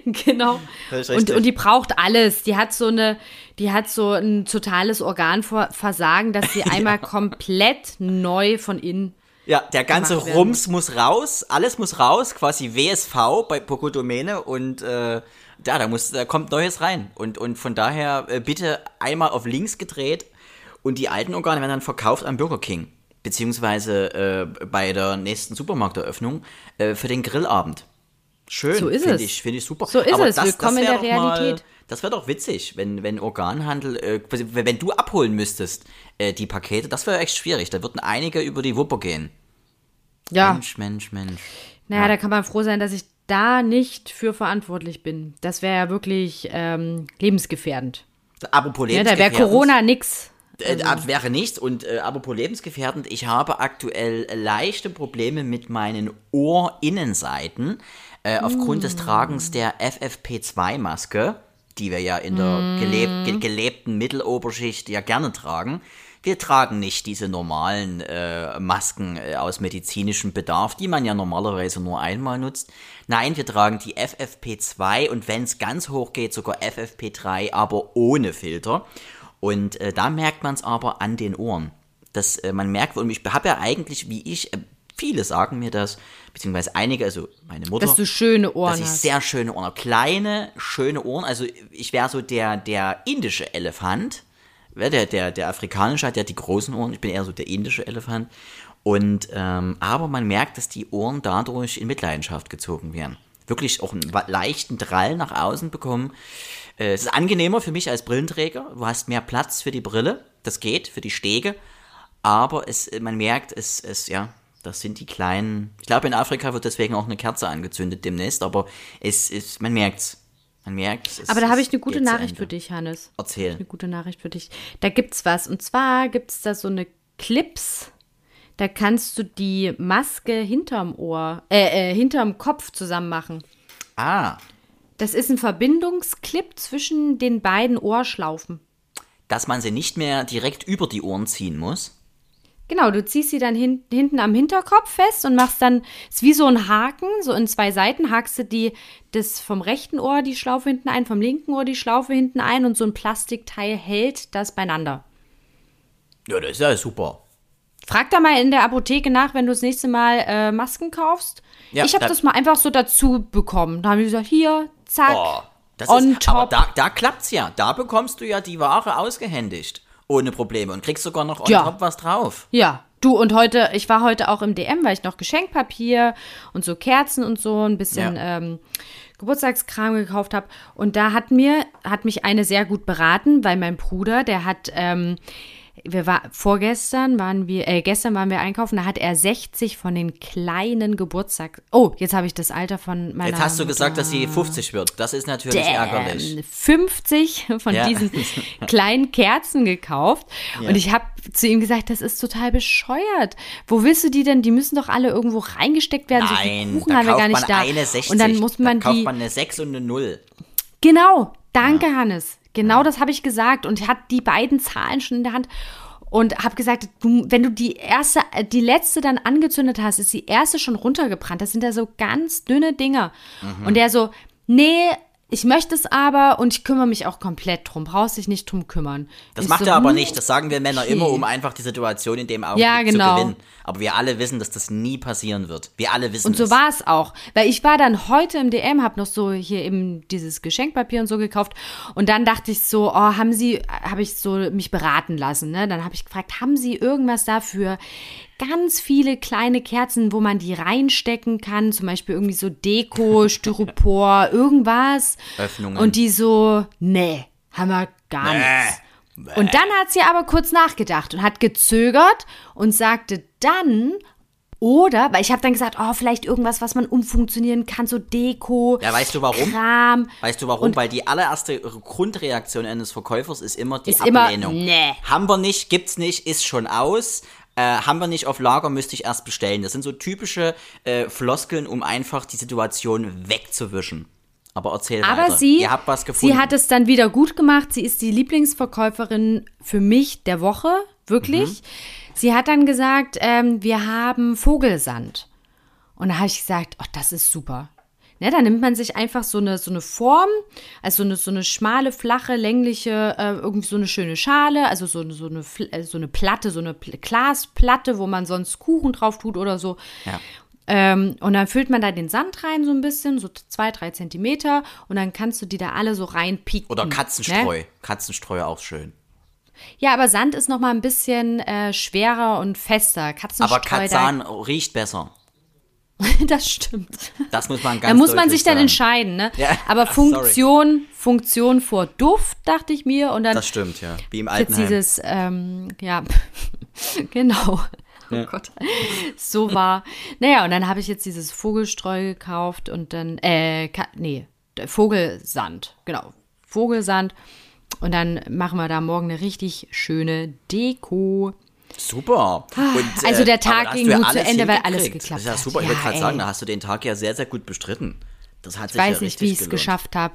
Genau. Das ist Und, und die braucht alles. Die hat so eine, die hat so ein totales Organversagen, dass sie einmal komplett neu von innen. Ja, der ganze Rums muss raus, alles muss raus, quasi WSV bei Pocodomene und äh, ja, da muss, da kommt Neues rein. Und, und von daher äh, bitte einmal auf links gedreht und die alten Organe werden dann verkauft am Burger King. Beziehungsweise äh, bei der nächsten Supermarkteröffnung äh, für den Grillabend. Schön, So ist finde es. ich, finde ich super. So ist Aber es. Willkommen in wär der doch mal- Realität. das wäre doch witzig, wenn, wenn Organhandel, äh, wenn du abholen müsstest, äh, die Pakete, das wäre echt schwierig. Da würden einige über die Wupper gehen. Ja. Mensch, Mensch, Mensch. Naja, da kann man froh sein, dass ich da nicht für verantwortlich bin. Das wäre ja wirklich ähm, lebensgefährdend. Apropos Ja, da wäre lebensgefährdend. Corona nix. Äh, ab- wäre nicht. Und äh, apropos lebensgefährdend, ich habe aktuell leichte Probleme mit meinen Ohrinnenseiten äh, aufgrund des Tragens der FFP2-Maske, die wir ja in der geleb ge gelebten Mitteloberschicht ja gerne tragen. Wir tragen nicht diese normalen äh, Masken äh, aus medizinischem Bedarf, die man ja normalerweise nur einmal nutzt. Nein, wir tragen die FFP2 und wenn es ganz hoch geht, sogar FFP3, aber ohne Filter. Und äh, da merkt man es aber an den Ohren. Das, äh, man merkt, und ich habe ja eigentlich, wie ich, äh, viele sagen mir das, beziehungsweise einige, also meine Mutter, Dass du schöne Ohren dass ich hast. sehr schöne Ohren habe. Kleine, schöne Ohren. Also ich wäre so der, der indische Elefant. Der, der, der afrikanische hat ja die großen Ohren. Ich bin eher so der indische Elefant. Und, ähm, aber man merkt, dass die Ohren dadurch in Mitleidenschaft gezogen werden. Wirklich auch einen leichten Drall nach außen bekommen. Äh, es ist angenehmer für mich als Brillenträger. Du hast mehr Platz für die Brille. Das geht, für die Stege. Aber es, man merkt, es, es, ja, das sind die kleinen. Ich glaube, in Afrika wird deswegen auch eine Kerze angezündet demnächst, aber es ist, man merkt's. Man merkt es. Aber da habe ich eine gute Nachricht für dich, Hannes. Erzähl. Eine gute Nachricht für dich. Da gibt's was. Und zwar gibt's da so eine Clips. Da kannst du die Maske hinterm Ohr, äh, äh, hinterm Kopf zusammen machen. Ah, Das ist ein Verbindungsclip zwischen den beiden Ohrschlaufen. dass man sie nicht mehr direkt über die Ohren ziehen muss. Genau, du ziehst sie dann hin, hinten am Hinterkopf fest und machst dann, ist wie so ein Haken, so in zwei Seiten hakst du die, das vom rechten Ohr die Schlaufe hinten ein, vom linken Ohr die Schlaufe hinten ein und so ein Plastikteil hält das beieinander. Ja, das ist ja super. Frag da mal in der Apotheke nach, wenn du das nächste Mal äh, Masken kaufst. Ja, ich habe da- das mal einfach so dazu bekommen. Da haben die gesagt, hier, zack, Oh, das on ist, aber top. da, da klappt's ja. Da bekommst du ja die Ware ausgehändigt. Ohne Probleme. Und kriegst sogar noch on Ja. top was drauf. Ja, du und heute, ich war heute auch im DM, weil ich noch Geschenkpapier und so Kerzen und so ein bisschen Ja. ähm, Geburtstagskram gekauft habe. Und da hat mir, hat mich eine sehr gut beraten, weil mein Bruder, der hat, ähm, wir war vorgestern waren wir, äh, gestern waren wir einkaufen, da hat er 60 von den kleinen Geburtstags. Oh, jetzt habe ich das Alter von meiner. Jetzt hast du Mutter. gesagt, dass sie 50 wird. Das ist natürlich ärgerlich. Damn, 50 von Ja. diesen <laughs> kleinen Kerzen gekauft. Und ich habe zu ihm gesagt, das ist total bescheuert. Wo willst du die denn? Die müssen doch alle irgendwo reingesteckt werden. so Nein, Kuchen da haben wir kauft gar nicht man da. eine 60. Und dann muss man da kauft die. man eine 6 und eine 0. Genau, danke, Hannes. Genau das habe ich gesagt und hat die beiden Zahlen schon in der Hand und habe gesagt, du, wenn du die erste, äh, die letzte dann angezündet hast, ist die erste schon runtergebrannt. Das sind ja so ganz dünne Dinger. Mhm. Und der so, nee, ich möchte es aber und ich kümmere mich auch komplett drum. Brauchst dich nicht drum kümmern. Das Ich macht so, er aber hm, nicht. Das sagen wir Männer okay. immer, um einfach die Situation in dem Augenblick Ja, genau. zu gewinnen. Aber wir alle wissen, dass das nie passieren wird. Wir alle wissen Und so war es auch. Weil ich war dann heute im DM, habe noch so hier eben dieses Geschenkpapier und so gekauft. Und dann dachte ich so, oh, haben Sie, habe ich so mich beraten lassen. Ne? Dann habe ich gefragt, haben Sie irgendwas dafür? Ganz viele kleine Kerzen, wo man die reinstecken kann. Zum Beispiel irgendwie so Deko, <laughs> Styropor, irgendwas. Öffnungen. Und die so, nee, haben wir gar nichts. Und dann hat sie aber kurz nachgedacht und hat gezögert und sagte dann, oder, weil ich habe dann gesagt, oh, vielleicht irgendwas, was man umfunktionieren kann, so Deko, Ja, weißt du warum? Kram. Weißt du warum? Weil die allererste Grundreaktion eines Verkäufers ist immer die Ist immer, Ablehnung. nee. Haben wir nicht, gibt's nicht, ist schon aus. Äh, haben wir nicht auf Lager, müsste ich erst bestellen. Das sind so typische äh, Floskeln, um einfach die Situation wegzuwischen. Aber erzähl Aber weiter. sie, Ihr habt was gefunden. sie hat es dann wieder gut gemacht. Sie ist die Lieblingsverkäuferin für mich der Woche, wirklich. Mhm. Sie hat dann gesagt, ähm, wir haben Vogelsand. Und da habe ich gesagt, oh, das ist super. Ne, dann nimmt man sich einfach so eine, so eine Form, also so eine, so eine schmale, flache, längliche, äh, irgendwie so eine schöne Schale, also so, eine- so, eine, äh, so eine Platte, so eine Pl Glasplatte, wo man sonst Kuchen drauf tut oder so. Ja. Ähm, und dann füllt man da den Sand rein, so ein bisschen, so zwei, drei Zentimeter. Und dann kannst du die da alle so reinpieken. Oder Katzenstreu. Ne? Katzenstreu auch schön. Ja, aber Sand ist noch mal ein bisschen äh, schwerer und fester. Katzenstreu, Aber Katzan riecht besser. Da, <laughs> das stimmt. Das muss man ganz Da muss man sich dann sagen. entscheiden, ne? Ja, Aber ach, sorry. Funktion, Funktion vor Duft, dachte ich mir. Und dann Das stimmt, ja. Wie im jetzt Altenheim. dieses, ähm, ja, <laughs> genau. Oh Gott. So war. Naja, und dann habe ich jetzt dieses Vogelstreu gekauft und dann, äh, nee, Vogelsand, genau. Vogelsand. Und dann machen wir da morgen eine richtig schöne Deko. Super. Und, also der Tag ging du ja gut zu Ende, weil alles geklappt Das ist ja hat. super. Ich Ja, wollte gerade ey. sagen, da hast du den Tag ja sehr, sehr gut bestritten. Das hat Ich sich ja weiß nicht, richtig wie ich es geschafft habe.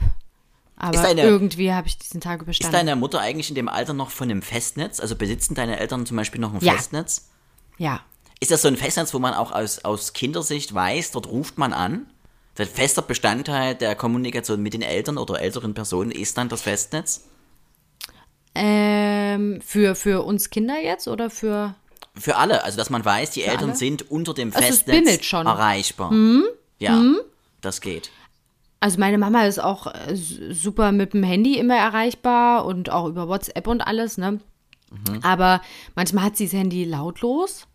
Aber Ist deine- irgendwie habe ich diesen Tag Ist überstanden. deine Mutter eigentlich in dem Alter noch von einem Festnetz? Also besitzen deine Eltern zum Beispiel noch ein Ja. Festnetz? ja. Ist das so ein Festnetz, wo man auch aus, aus Kindersicht weiß, dort ruft man an? Der fester Bestandteil der Kommunikation mit den Eltern oder älteren Personen ist dann das Festnetz? Ähm, für, für uns Kinder jetzt oder für. Für alle, also dass man weiß, die Eltern alle? sind unter dem Also es Festnetz schon. Erreichbar. Ja, das geht. Also meine Mama ist auch äh, super mit dem Handy immer erreichbar und auch über WhatsApp und alles, ne? Mhm. Aber manchmal hat sie das Handy lautlos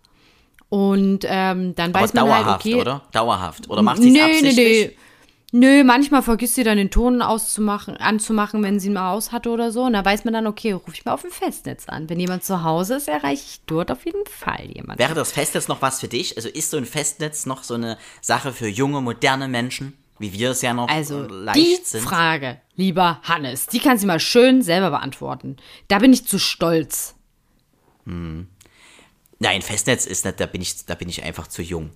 und ähm, dann Aber weiß man dauerhaft, halt, okay. oder? Dauerhaft. Oder macht sie es nee, nee, absichtlich? nee. Nö, manchmal vergisst sie dann den Ton auszumachen, anzumachen, wenn sie ihn mal aus hatte oder so. Und da weiß man dann, okay, rufe ich mal auf dem Festnetz an. Wenn jemand zu Hause ist, erreiche ich dort auf jeden Fall jemanden. Wäre das Festnetz noch was für dich? Also ist so ein Festnetz noch so eine Sache für junge, moderne Menschen, wie wir es ja noch Also äh, leicht die sind? Frage, lieber Hannes, die kannst du mal schön selber beantworten. Da bin ich zu stolz. Nein, Festnetz ist nicht, da bin ich, da bin ich einfach zu jung.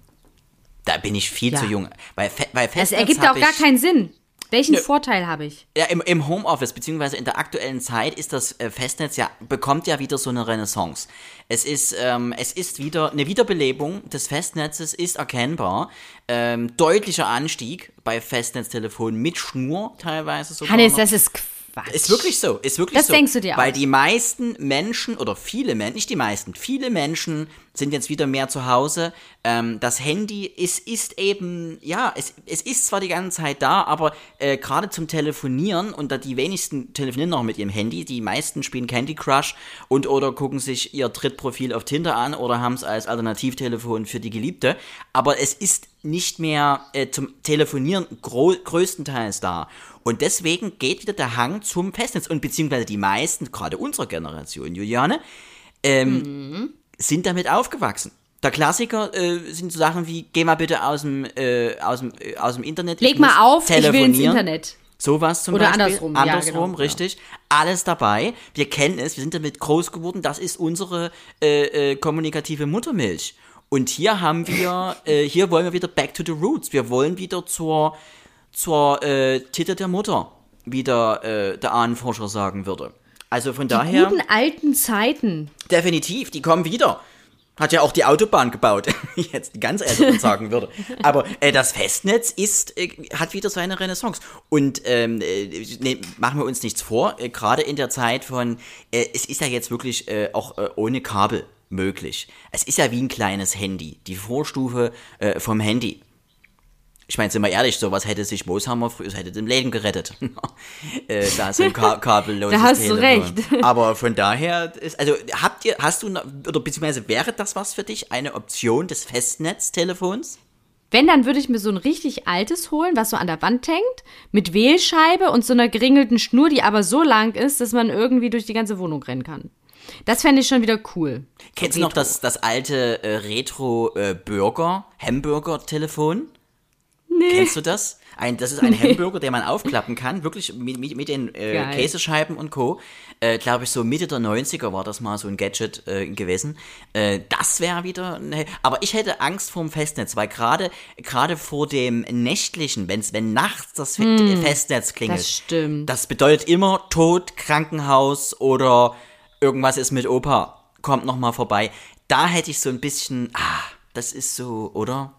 Da bin ich viel Ja. zu jung. Weil, weil Das Festnetz ergibt hab auch gar keinen Sinn. Welchen Vorteil habe ich? Ja, im, im Homeoffice, beziehungsweise in der aktuellen Zeit ist das äh, Festnetz ja, bekommt ja wieder so eine Renaissance. Es ist, ähm, es ist wieder, eine Wiederbelebung des Festnetzes ist erkennbar. Ähm, deutlicher Anstieg bei Festnetztelefonen mit Schnur teilweise sogar. Hannes, noch. das ist Quatsch. Ist wirklich so, ist wirklich Das so. denkst du dir Weil aus. die meisten Menschen, oder viele Menschen, nicht die meisten, viele Menschen sind jetzt wieder mehr zu Hause. Ähm, das Handy ist, ist eben, ja, es, es ist zwar die ganze Zeit da, aber äh, gerade zum Telefonieren, und da die wenigsten telefonieren noch mit ihrem Handy, die meisten spielen Candy Crush und oder gucken sich ihr Trittprofil auf Tinder an oder haben es als Alternativtelefon für die Geliebte. Aber es ist nicht mehr äh, zum Telefonieren größtenteils da. Und deswegen geht wieder der Hang zum Festnetz. Und beziehungsweise die meisten, gerade unserer Generation, Juliane, ähm, sind damit aufgewachsen. Der Klassiker äh, sind so Sachen wie, geh mal bitte aus dem, äh, aus dem, äh, aus dem Internet. Leg mal auf, ich will ins telefonieren. Internet. Sowas zum Oder Beispiel. andersrum, ja, Andersrum, genau, richtig. Alles dabei. Wir kennen es, wir sind damit groß geworden. Das ist unsere äh, äh, kommunikative Muttermilch. Und hier haben wir, äh, hier wollen wir wieder back to the roots. Wir wollen wieder zur, zur äh, Titel der Mutter, wie der, äh, der Ahnenforscher sagen würde. Also von daher, Guten alten Zeiten. definitiv, die kommen wieder. Hat ja auch die Autobahn gebaut, <laughs> wie jetzt die ganz Älteren <laughs> sagen würde. Aber äh, das Festnetz ist, äh, hat wieder seine Renaissance. Und ähm, äh, nee, machen wir uns nichts vor, äh, gerade in der Zeit von, äh, es ist ja jetzt wirklich auch ohne Kabel möglich. Es ist ja wie ein kleines Handy, die Vorstufe äh, vom Handy. Ich meine, sind wir ehrlich, sowas hätte sich Mooshammer früher, hätte den Leben gerettet. <laughs> äh, da so ein Ka kabelloses <laughs> Da hast du Telefon. recht. <laughs> Aber von daher, ist, also habt ihr, hast du, oder beziehungsweise wäre das was für dich, eine Option des Festnetztelefons? Wenn, dann würde ich mir so ein richtig altes holen, was so an der Wand hängt, mit Wählscheibe und so einer geringelten Schnur, die aber so lang ist, dass man irgendwie durch die ganze Wohnung rennen kann. Das fände ich schon wieder cool. Kennst du noch das, das alte äh, Retro-Burger-Hamburger-Telefon? Nee. Kennst du das? Ein, das ist ein Hamburger, den man aufklappen kann, wirklich mit, mit, mit den äh. Käsescheiben und Co. Äh, Glaube ich, so Mitte der 90er war das mal so ein Gadget äh, gewesen. Äh, das wäre wieder. Ne, aber ich hätte Angst vorm Festnetz, weil gerade gerade vor dem nächtlichen, wenn's, wenn nachts das Fe- Festnetz klingelt, Hm, das stimmt. das bedeutet immer Tod, Krankenhaus oder irgendwas ist mit Opa. Kommt noch mal vorbei. Da hätte ich so ein bisschen, ah, das ist so, oder?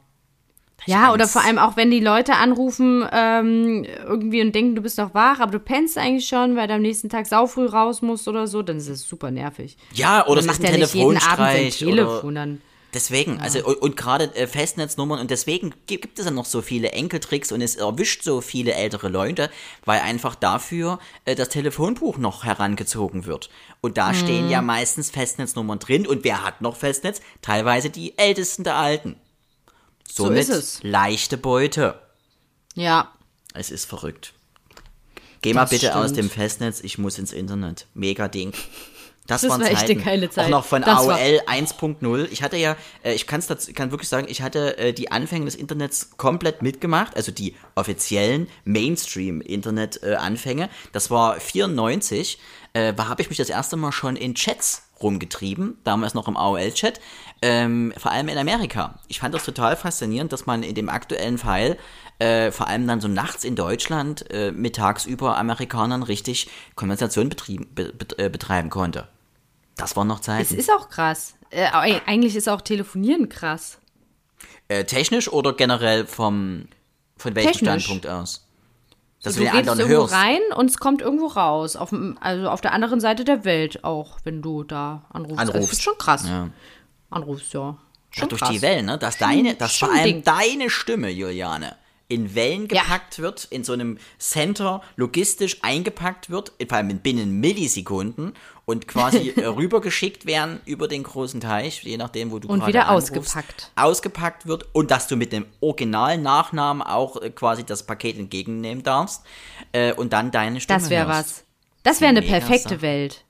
Ja, oder Angst. vor allem auch, wenn die Leute anrufen ähm, irgendwie und denken, du bist noch wach, aber du pennst eigentlich schon, weil du am nächsten Tag saufrüh raus musst oder so, dann ist es super nervig. Ja, oder es macht ein er nicht jeden Abend sein Telefonstreich. Telefon Oder dann. Deswegen, also und, und gerade äh, Festnetznummern und deswegen gibt, gibt es ja noch so viele Enkeltricks und es erwischt so viele ältere Leute, weil einfach dafür äh, das Telefonbuch noch herangezogen wird. Und da stehen Mhm. ja meistens Festnetznummern drin und wer hat noch Festnetz? Teilweise die Ältesten der Alten. Somit ist es. leichte Beute. Ja. Es ist verrückt. Geh mal Das bitte aus stimmt. dem Festnetz, ich muss ins Internet. Mega Ding. Das, Das waren war echt Zeiten. eine geile Zeit. Auch noch von Das AOL 1.0. Ich hatte ja, äh, ich kann's dazu, kann wirklich sagen, ich hatte äh, die Anfänge des Internets komplett mitgemacht, also die offiziellen Mainstream-Internet-Anfänge. Das war 94. Äh, da habe ich mich das erste Mal schon in Chats rumgetrieben, damals noch im AOL-Chat, ähm, vor allem in Amerika. Ich fand das total faszinierend, dass man in dem aktuellen Fall äh, vor allem dann so nachts in Deutschland äh, mittagsüber Amerikanern richtig Konversation betrieben, be, bet- äh, betreiben konnte. Das waren noch Es Zeiten. ist auch krass. Äh, eig- eigentlich ist auch Telefonieren krass. Äh, technisch oder generell vom von welchem Technisch. Standpunkt aus? Dass du du den anderen irgendwo hörst. rein und es kommt irgendwo raus. Auf, also auf der anderen Seite der Welt auch, wenn du da anrufst. Anrufst. Das ist schon krass. Ja. Anrufst, ja. Ja, Schon durch krass. die Wellen, ne? Dass deine, dass schon vor allem Ding. deine Stimme, Juliane, in Wellen Ja. gepackt wird, in so einem Center logistisch eingepackt wird, vor allem in binnen Millisekunden und quasi <laughs> rübergeschickt werden über den großen Teich, je nachdem, wo du Und gerade wieder anrufst, ausgepackt. Ausgepackt wird und dass du mit dem originalen Nachnamen auch äh, quasi das Paket entgegennehmen darfst äh, und dann deine Stimme Das wäre was. Das wäre eine Mega perfekte Sache. Welt.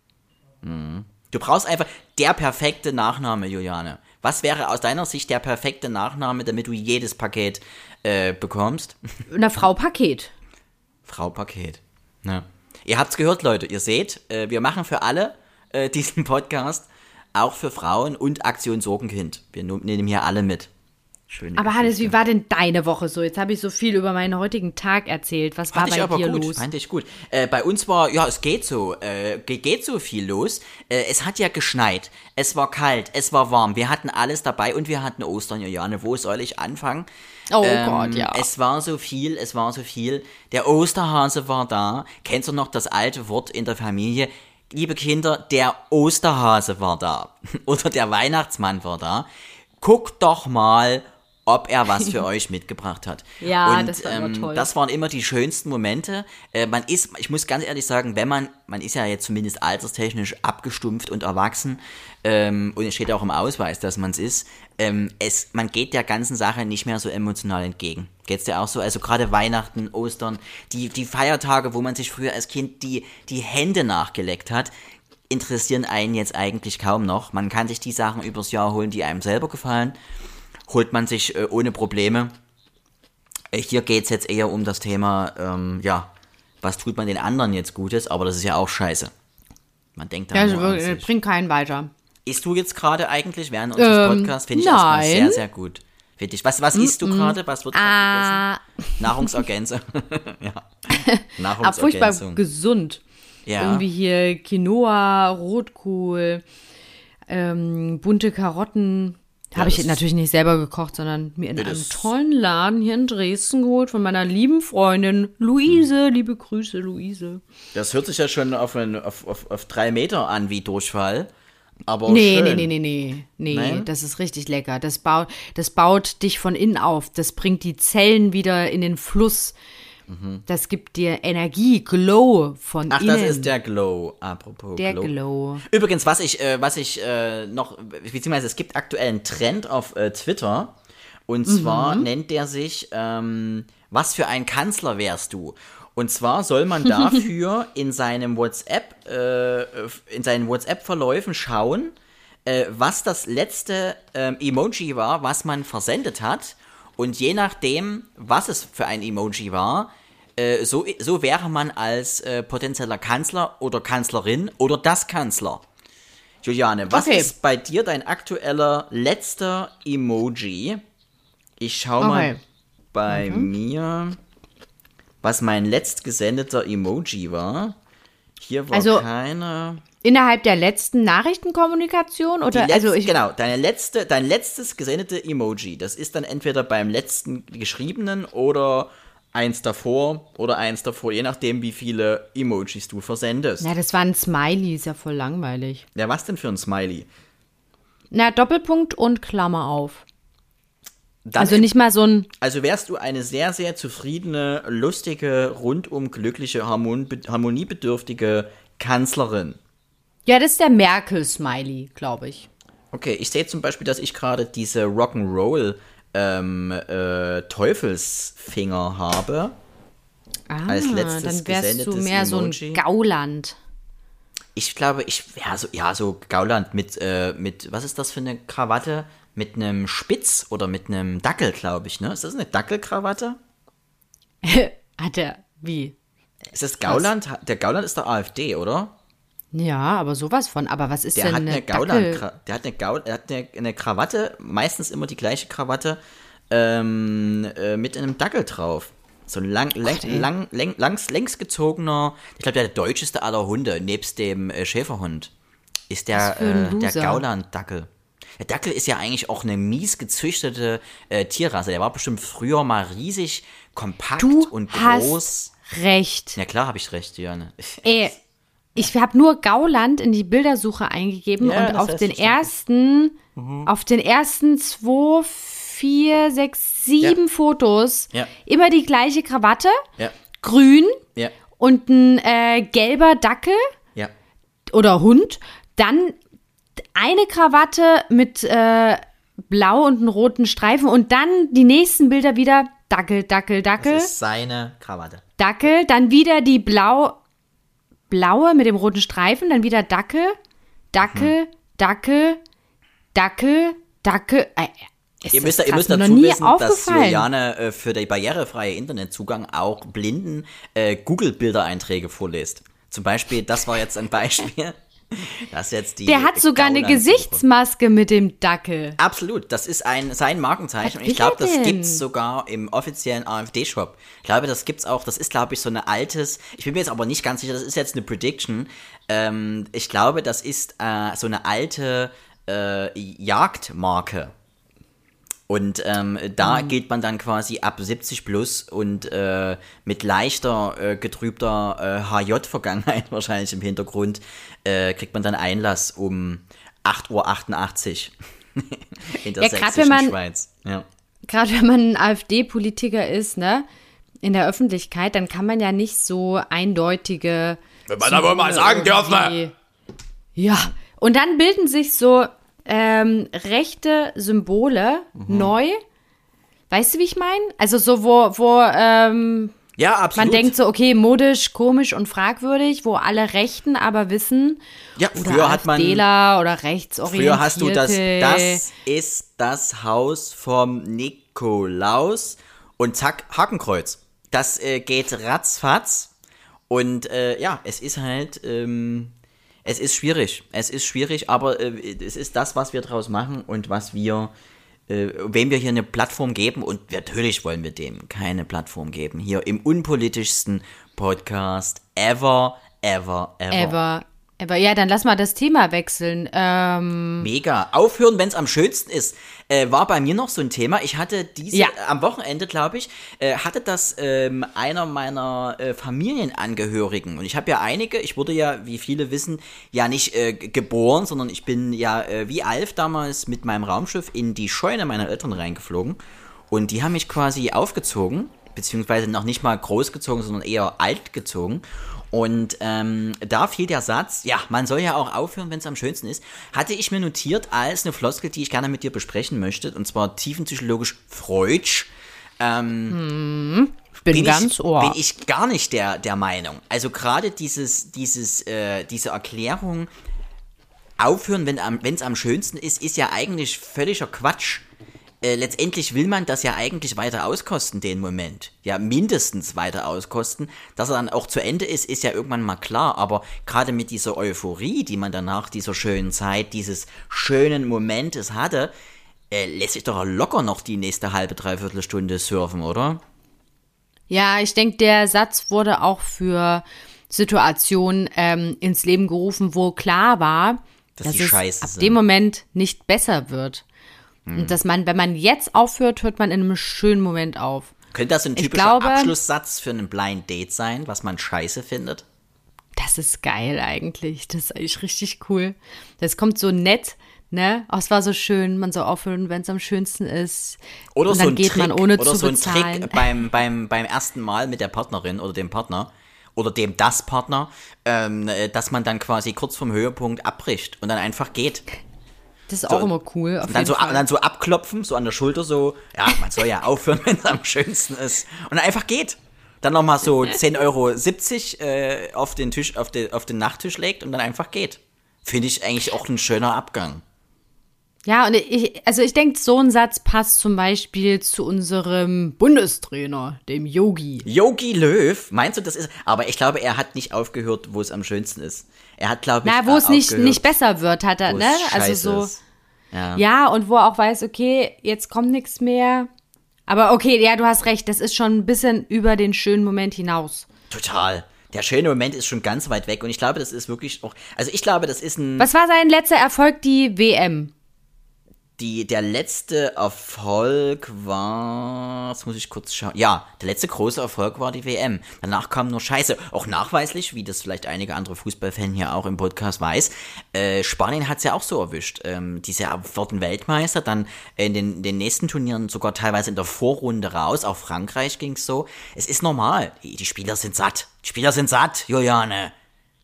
Du brauchst einfach der perfekte Nachname, Juliane. Was wäre aus deiner Sicht der perfekte Nachname, damit du jedes Paket äh, bekommst? Eine Frau Paket. Frau Paket. Ja. Ihr habt's gehört, Leute. Ihr seht, äh, wir machen für alle äh, <laughs> diesen Podcast, auch für Frauen und Aktion Sorgenkind. Wir nehmen hier alle mit. Schöne Aber Hannes, wie war denn deine Woche so? Jetzt habe ich so viel über meinen heutigen Tag erzählt. Was Fand war ich bei aber dir gut, los? fand ich gut. Äh, bei uns war, ja, es geht so, äh, ge- geht so viel los. Äh, es hat ja geschneit, es war kalt, es war warm, wir hatten alles dabei und wir hatten Ostern, Juliane. Wo soll ich anfangen? Oh Ähm, Gott, ja. Es war so viel, es war so viel. Der Osterhase war da. Kennst du noch das alte Wort in der Familie? Liebe Kinder, der Osterhase war da. <laughs> Oder der Weihnachtsmann war da. Guckt doch mal, ob er was für <laughs> euch mitgebracht hat. Ja, Und, das war immer ähm, toll. Das waren immer die schönsten Momente. Äh, man ist, ich muss ganz ehrlich sagen, wenn man, man ist ja jetzt zumindest alterstechnisch abgestumpft und erwachsen ähm, und es steht auch im Ausweis, dass man es ist, ähm, es, man geht der ganzen Sache nicht mehr so emotional entgegen. Geht's dir auch so? Also gerade Weihnachten, Ostern, die, die Feiertage, wo man sich früher als Kind die, die Hände nachgeleckt hat, interessieren einen jetzt eigentlich kaum noch. Man kann sich die Sachen übers Jahr holen, die einem selber gefallen. Holt man sich äh, ohne Probleme. Äh, Hier geht es jetzt eher um das Thema, ähm, ja, was tut man den anderen jetzt Gutes, aber das ist ja auch scheiße. Man denkt da Ja, nur also an wirklich, sich. bringt keinen weiter. Isst du jetzt gerade eigentlich während unseres Ähm, Podcasts? Finde ich erstmal nein. sehr, sehr gut. Finde ich. Was, was isst du gerade? Was wird gerade Ah, gegessen? <laughs> <laughs> Nahrungsergänzung. ja. aber furchtbar Nahrungsergänzung. gesund. Ja. Irgendwie hier Quinoa, Rotkohl, ähm, bunte Karotten. Habe ich natürlich nicht selber gekocht, sondern mir in einem tollen Laden hier in Dresden geholt von meiner lieben Freundin Luise. Hm. Liebe Grüße, Luise. Das hört sich ja schon auf, ein, auf, auf, auf drei Meter an wie Durchfall. Aber Nee, schön. nee, nee, nee, nee. Nee, Nein? das ist richtig lecker. Das baut, das baut dich von innen auf. Das bringt die Zellen wieder in den Fluss. Das gibt dir Energie, Glow von. Ach, innen. das ist der Glow. Apropos Der Glow. Glow. Übrigens, was ich, äh, was ich äh, noch, beziehungsweise es gibt aktuell einen Trend auf äh, Twitter. Und zwar Mhm. nennt der sich, ähm, was für ein Kanzler wärst du? Und zwar soll man <laughs> dafür in seinem WhatsApp, äh, in seinen WhatsApp-Verläufen schauen, äh, was das letzte ähm, Emoji war, was man versendet hat. Und je nachdem, was es für ein Emoji war, äh, so, so wäre man als äh, potenzieller Kanzler oder Kanzlerin oder das Kanzler. Juliane, was Okay. ist bei dir dein aktueller letzter Emoji? Ich schau mal Okay. bei mir, was mein letzt gesendeter Emoji war. Hier war Also, keine. Innerhalb der letzten Nachrichtenkommunikation oder letzte, also ich genau, deine letzte, dein letztes gesendete Emoji. Das ist dann entweder beim letzten geschriebenen oder eins davor oder eins davor, je nachdem, wie viele Emojis du versendest. Na, das war ein Smiley, ist ja voll langweilig. Ja, was denn für ein Smiley? Na, Doppelpunkt und Klammer auf. Dann Also nicht mal so ein Also wärst du eine sehr, sehr zufriedene, lustige, rundum glückliche, harmon harmoniebedürftige Kanzlerin. Ja, das ist der Merkel-Smiley, glaube ich. Okay, ich sehe zum Beispiel, dass ich gerade diese Rock'n'Roll ähm, äh, Teufelsfinger habe. Ah, Als letztes dann wärst du mehr so Emoji. ein Gauland. Ich glaube, ich, ja, so, ja, so Gauland mit, äh, mit, was ist das für eine Krawatte? Mit einem Spitz oder mit einem Dackel, glaube ich, ne? Ist das eine Dackelkrawatte? <laughs> Hat er, wie? Ist das Gauland? Der Gauland ist der AfD, oder? Ja, aber sowas von. Aber was ist Der denn hat eine eine Gauland, Dackel? der hat eine Gaul, er hat eine, eine Krawatte, meistens immer die gleiche Krawatte, ähm, äh, mit einem Dackel drauf. So ein lang, lang, ey. lang, lang, langs, längs gezogener, ich glaube, der deutscheste aller Hunde, nebst dem äh, Schäferhund, ist der, äh, der. Gauland-Dackel. Der Dackel ist ja eigentlich auch eine mies gezüchtete äh, Tierrasse. Der war bestimmt früher mal riesig, kompakt Du und hast groß. recht. Ja klar, habe ich recht, Diane. <laughs> Ey, ich habe nur Gauland in die Bildersuche eingegeben Ja, und auf den ersten, Mhm. auf den ersten zwei, vier, sechs, sieben Fotos Ja. immer die gleiche Krawatte, Ja, grün ja, und ein äh, gelber Dackel ja. oder Hund. Dann eine Krawatte mit äh, blau und einem roten Streifen und dann die nächsten Bilder wieder Dackel, Dackel, Dackel. Das ist seine Krawatte. Dackel, dann wieder die blau, blaue mit dem roten Streifen, dann wieder Dackel, Dackel, Dackel, Dackel, Dackel. Äh, es Ihr müsst, ihr müsst dazu wissen, dass. Juliane äh, für den barrierefreie Internetzugang auch blinden äh, Google-Bildereinträge vorliest. Zum Beispiel, das war jetzt ein <laughs> Beispiel. Das ist jetzt die Der hat sogar eine. Gesichtsmaske mit dem Dackel. Absolut, das ist ein, sein Markenzeichen. Was Und ich glaube, das denn? gibt's sogar im offiziellen AfD-Shop. Ich glaube, das gibt's auch. Das ist, glaube ich, so eine altes. Ich bin mir jetzt aber nicht ganz sicher. Das ist jetzt eine Prediction. Ähm, ich glaube, das ist äh, so eine alte äh, Jagdmarke. Und ähm, da geht man dann quasi ab 70 plus und äh, mit leichter, äh, getrübter äh, HJ-Vergangenheit <laughs> wahrscheinlich im Hintergrund, äh, kriegt man dann Einlass um 8.88 Uhr <laughs> in der Ja, sächsischen wenn man- Schweiz. Ja. Gerade wenn man ein AfD-Politiker ist, ne, in der Öffentlichkeit, dann kann man ja nicht so eindeutige. Wenn man aber mal sagen dürfen. irgendwie- Ja, und dann bilden sich so ähm, rechte Symbole Mhm. neu. Weißt du, wie ich meine? Also so, wo, wo ähm, ja, absolut. man denkt so, okay, modisch, komisch und fragwürdig, wo alle Rechten aber wissen, ja, oder früher hat man. Oder rechtsorientierte. Früher hast du das, das ist das Haus vom Nikolaus und zack, Hakenkreuz. Das äh, geht ratzfatz und äh, ja, es ist halt, ähm, es ist schwierig. Es ist schwierig, aber äh, es ist das, was wir draus machen und was wir, äh, wem wir hier eine Plattform geben und natürlich wollen wir dem keine Plattform geben. Hier im unpolitischsten Podcast ever, ever, ever. Ever, Aber ja, dann lass mal das Thema wechseln. Ähm, Mega. Aufhören, wenn es am schönsten ist, äh, war bei mir noch so ein Thema. Ich hatte diese, Ja. am Wochenende, glaube ich, äh, hatte das ähm, einer meiner äh, Familienangehörigen. Und ich habe ja einige, ich wurde ja, wie viele wissen, ja nicht äh, geboren, sondern ich bin ja äh, wie Alf damals mit meinem Raumschiff in die Scheune meiner Eltern reingeflogen. Und die haben mich quasi aufgezogen, beziehungsweise noch nicht mal großgezogen, sondern eher alt gezogen. Und ähm, da fiel der Satz, ja, man soll ja auch aufhören, wenn es am schönsten ist, hatte ich mir notiert als eine Floskel, die ich gerne mit dir besprechen möchte, und zwar tiefenpsychologisch Freudsch. bin, Bin ganz ich, ohr. bin ich gar nicht der, der Meinung. Also gerade dieses, dieses, äh, diese Erklärung, aufhören, wenn es am schönsten ist, ist ja eigentlich völliger Quatsch. Äh, letztendlich will man das ja eigentlich weiter auskosten, den Moment. Ja, mindestens weiter auskosten. Dass er dann auch zu Ende ist, ist ja irgendwann mal klar. Aber gerade mit dieser Euphorie, die man danach dieser schönen Zeit, dieses schönen Momentes hatte, äh, lässt sich doch locker noch die nächste halbe, dreiviertel Stunde surfen, oder? Ja, ich denke, der Satz wurde auch für Situationen ähm, ins Leben gerufen, wo klar war, Dass dass, die es ab dem Moment nicht besser wird. Hm. Und dass man, wenn man jetzt aufhört, hört man in einem schönen Moment auf. Könnte das ein typischer glaube- Abschlusssatz für einen Blind Date sein, was man scheiße findet? Das ist geil eigentlich. Das ist eigentlich richtig cool. Das kommt so nett, ne? Oh, es war so schön, man soll aufhören, wenn es am schönsten ist. Oder Und so dann ein geht Trick, man ohne oder zu so ein bezahlen. Trick beim, beim, beim ersten Mal mit der Partnerin oder dem Partner oder dem das Partner, ähm, äh, dass man dann quasi kurz vom Höhepunkt abbricht und dann einfach geht. Das ist auch immer cool. Und dann so, Fall. dann so abklopfen, so an der Schulter, so, ja, man soll ja <laughs> aufhören, wenn es am schönsten ist. Und dann einfach geht. Dann nochmal so <laughs> 10,70 Euro äh, auf, den Tisch, auf, den, auf den Nachttisch legt und dann einfach geht. Finde ich eigentlich auch ein schöner Abgang. Ja, und ich, also ich denke, so ein Satz passt zum Beispiel zu unserem Bundestrainer, dem Yogi. Yogi Löw, meinst du, das ist. Aber ich glaube, er hat nicht aufgehört, wo es am schönsten ist. Er hat, glaube ich. Na, wo es nicht, nicht besser wird, hat er, ne? Also so. Ja. Ja, und wo er auch weiß, okay, jetzt kommt nichts mehr. Aber okay, ja, du hast recht, das ist schon ein bisschen über den schönen Moment hinaus. Total. Der schöne Moment ist schon ganz weit weg und ich glaube, das ist wirklich auch. Also ich glaube, das ist ein. Was war sein letzter Erfolg, die WM? Die, der letzte Erfolg war, jetzt muss ich kurz schauen. Ja, der letzte große Erfolg war die WM. Danach kam nur Scheiße. Auch nachweislich, wie das vielleicht einige andere Fußballfans hier auch im Podcast weiß. Äh, Spanien hat's ja auch so erwischt. Ähm, diese wurden Weltmeister, dann in den, den nächsten Turnieren sogar teilweise in der Vorrunde raus. Auch Frankreich ging's so. Es ist normal. Die, die Spieler sind satt. Die Spieler sind satt, Juliane.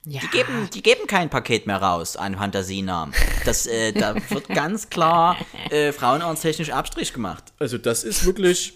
Ja. Die geben, die geben kein Paket mehr raus an Fantasienamen. Das, äh, da <laughs> wird ganz klar äh, frauenarzttechnisch Abstrich gemacht. Also das ist wirklich.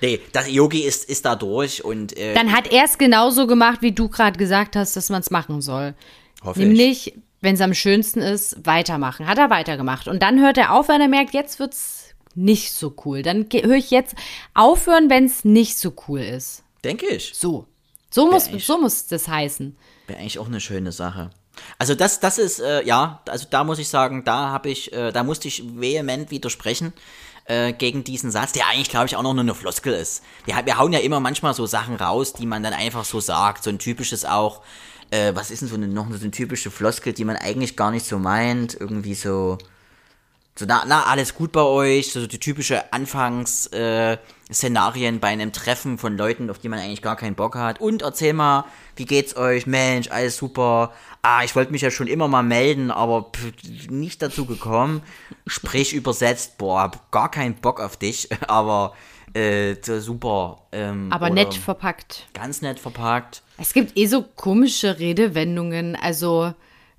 Nee, das Yogi ist, ist da durch und äh, Dann hat er es genauso gemacht, wie du gerade gesagt hast, dass man es machen soll. hoffe ich. Nämlich, wenn es am schönsten ist, weitermachen. Hat er weitergemacht. Und dann hört er auf, wenn er merkt, jetzt wird's nicht so cool. Dann höre ich jetzt aufhören, wenn es nicht so cool ist. Denke ich. So. So muss, echt. so muss das heißen. Wäre eigentlich auch eine schöne Sache. Also das, das ist, äh, ja, also da muss ich sagen, da habe ich, äh, da musste ich vehement widersprechen äh, gegen diesen Satz, der eigentlich, glaube ich, auch noch nur eine Floskel ist. Wir, wir hauen ja immer manchmal so Sachen raus, die man dann einfach so sagt. So ein typisches auch, äh, was ist denn so eine, noch so eine typische Floskel, die man eigentlich gar nicht so meint, irgendwie so, so, na, na, alles gut bei euch, so die typische Anfangsszenarien äh, Szenarien bei einem Treffen von Leuten, auf die man eigentlich gar keinen Bock hat. Und erzähl mal, wie geht's euch? Mensch, alles super. Ah, ich wollte mich ja schon immer mal melden, aber pff, nicht dazu gekommen. Sprich übersetzt, boah, hab gar keinen Bock auf dich, <laughs> aber äh, super. Ähm, Aber nett verpackt. Ganz nett verpackt. Es gibt eh so komische Redewendungen, also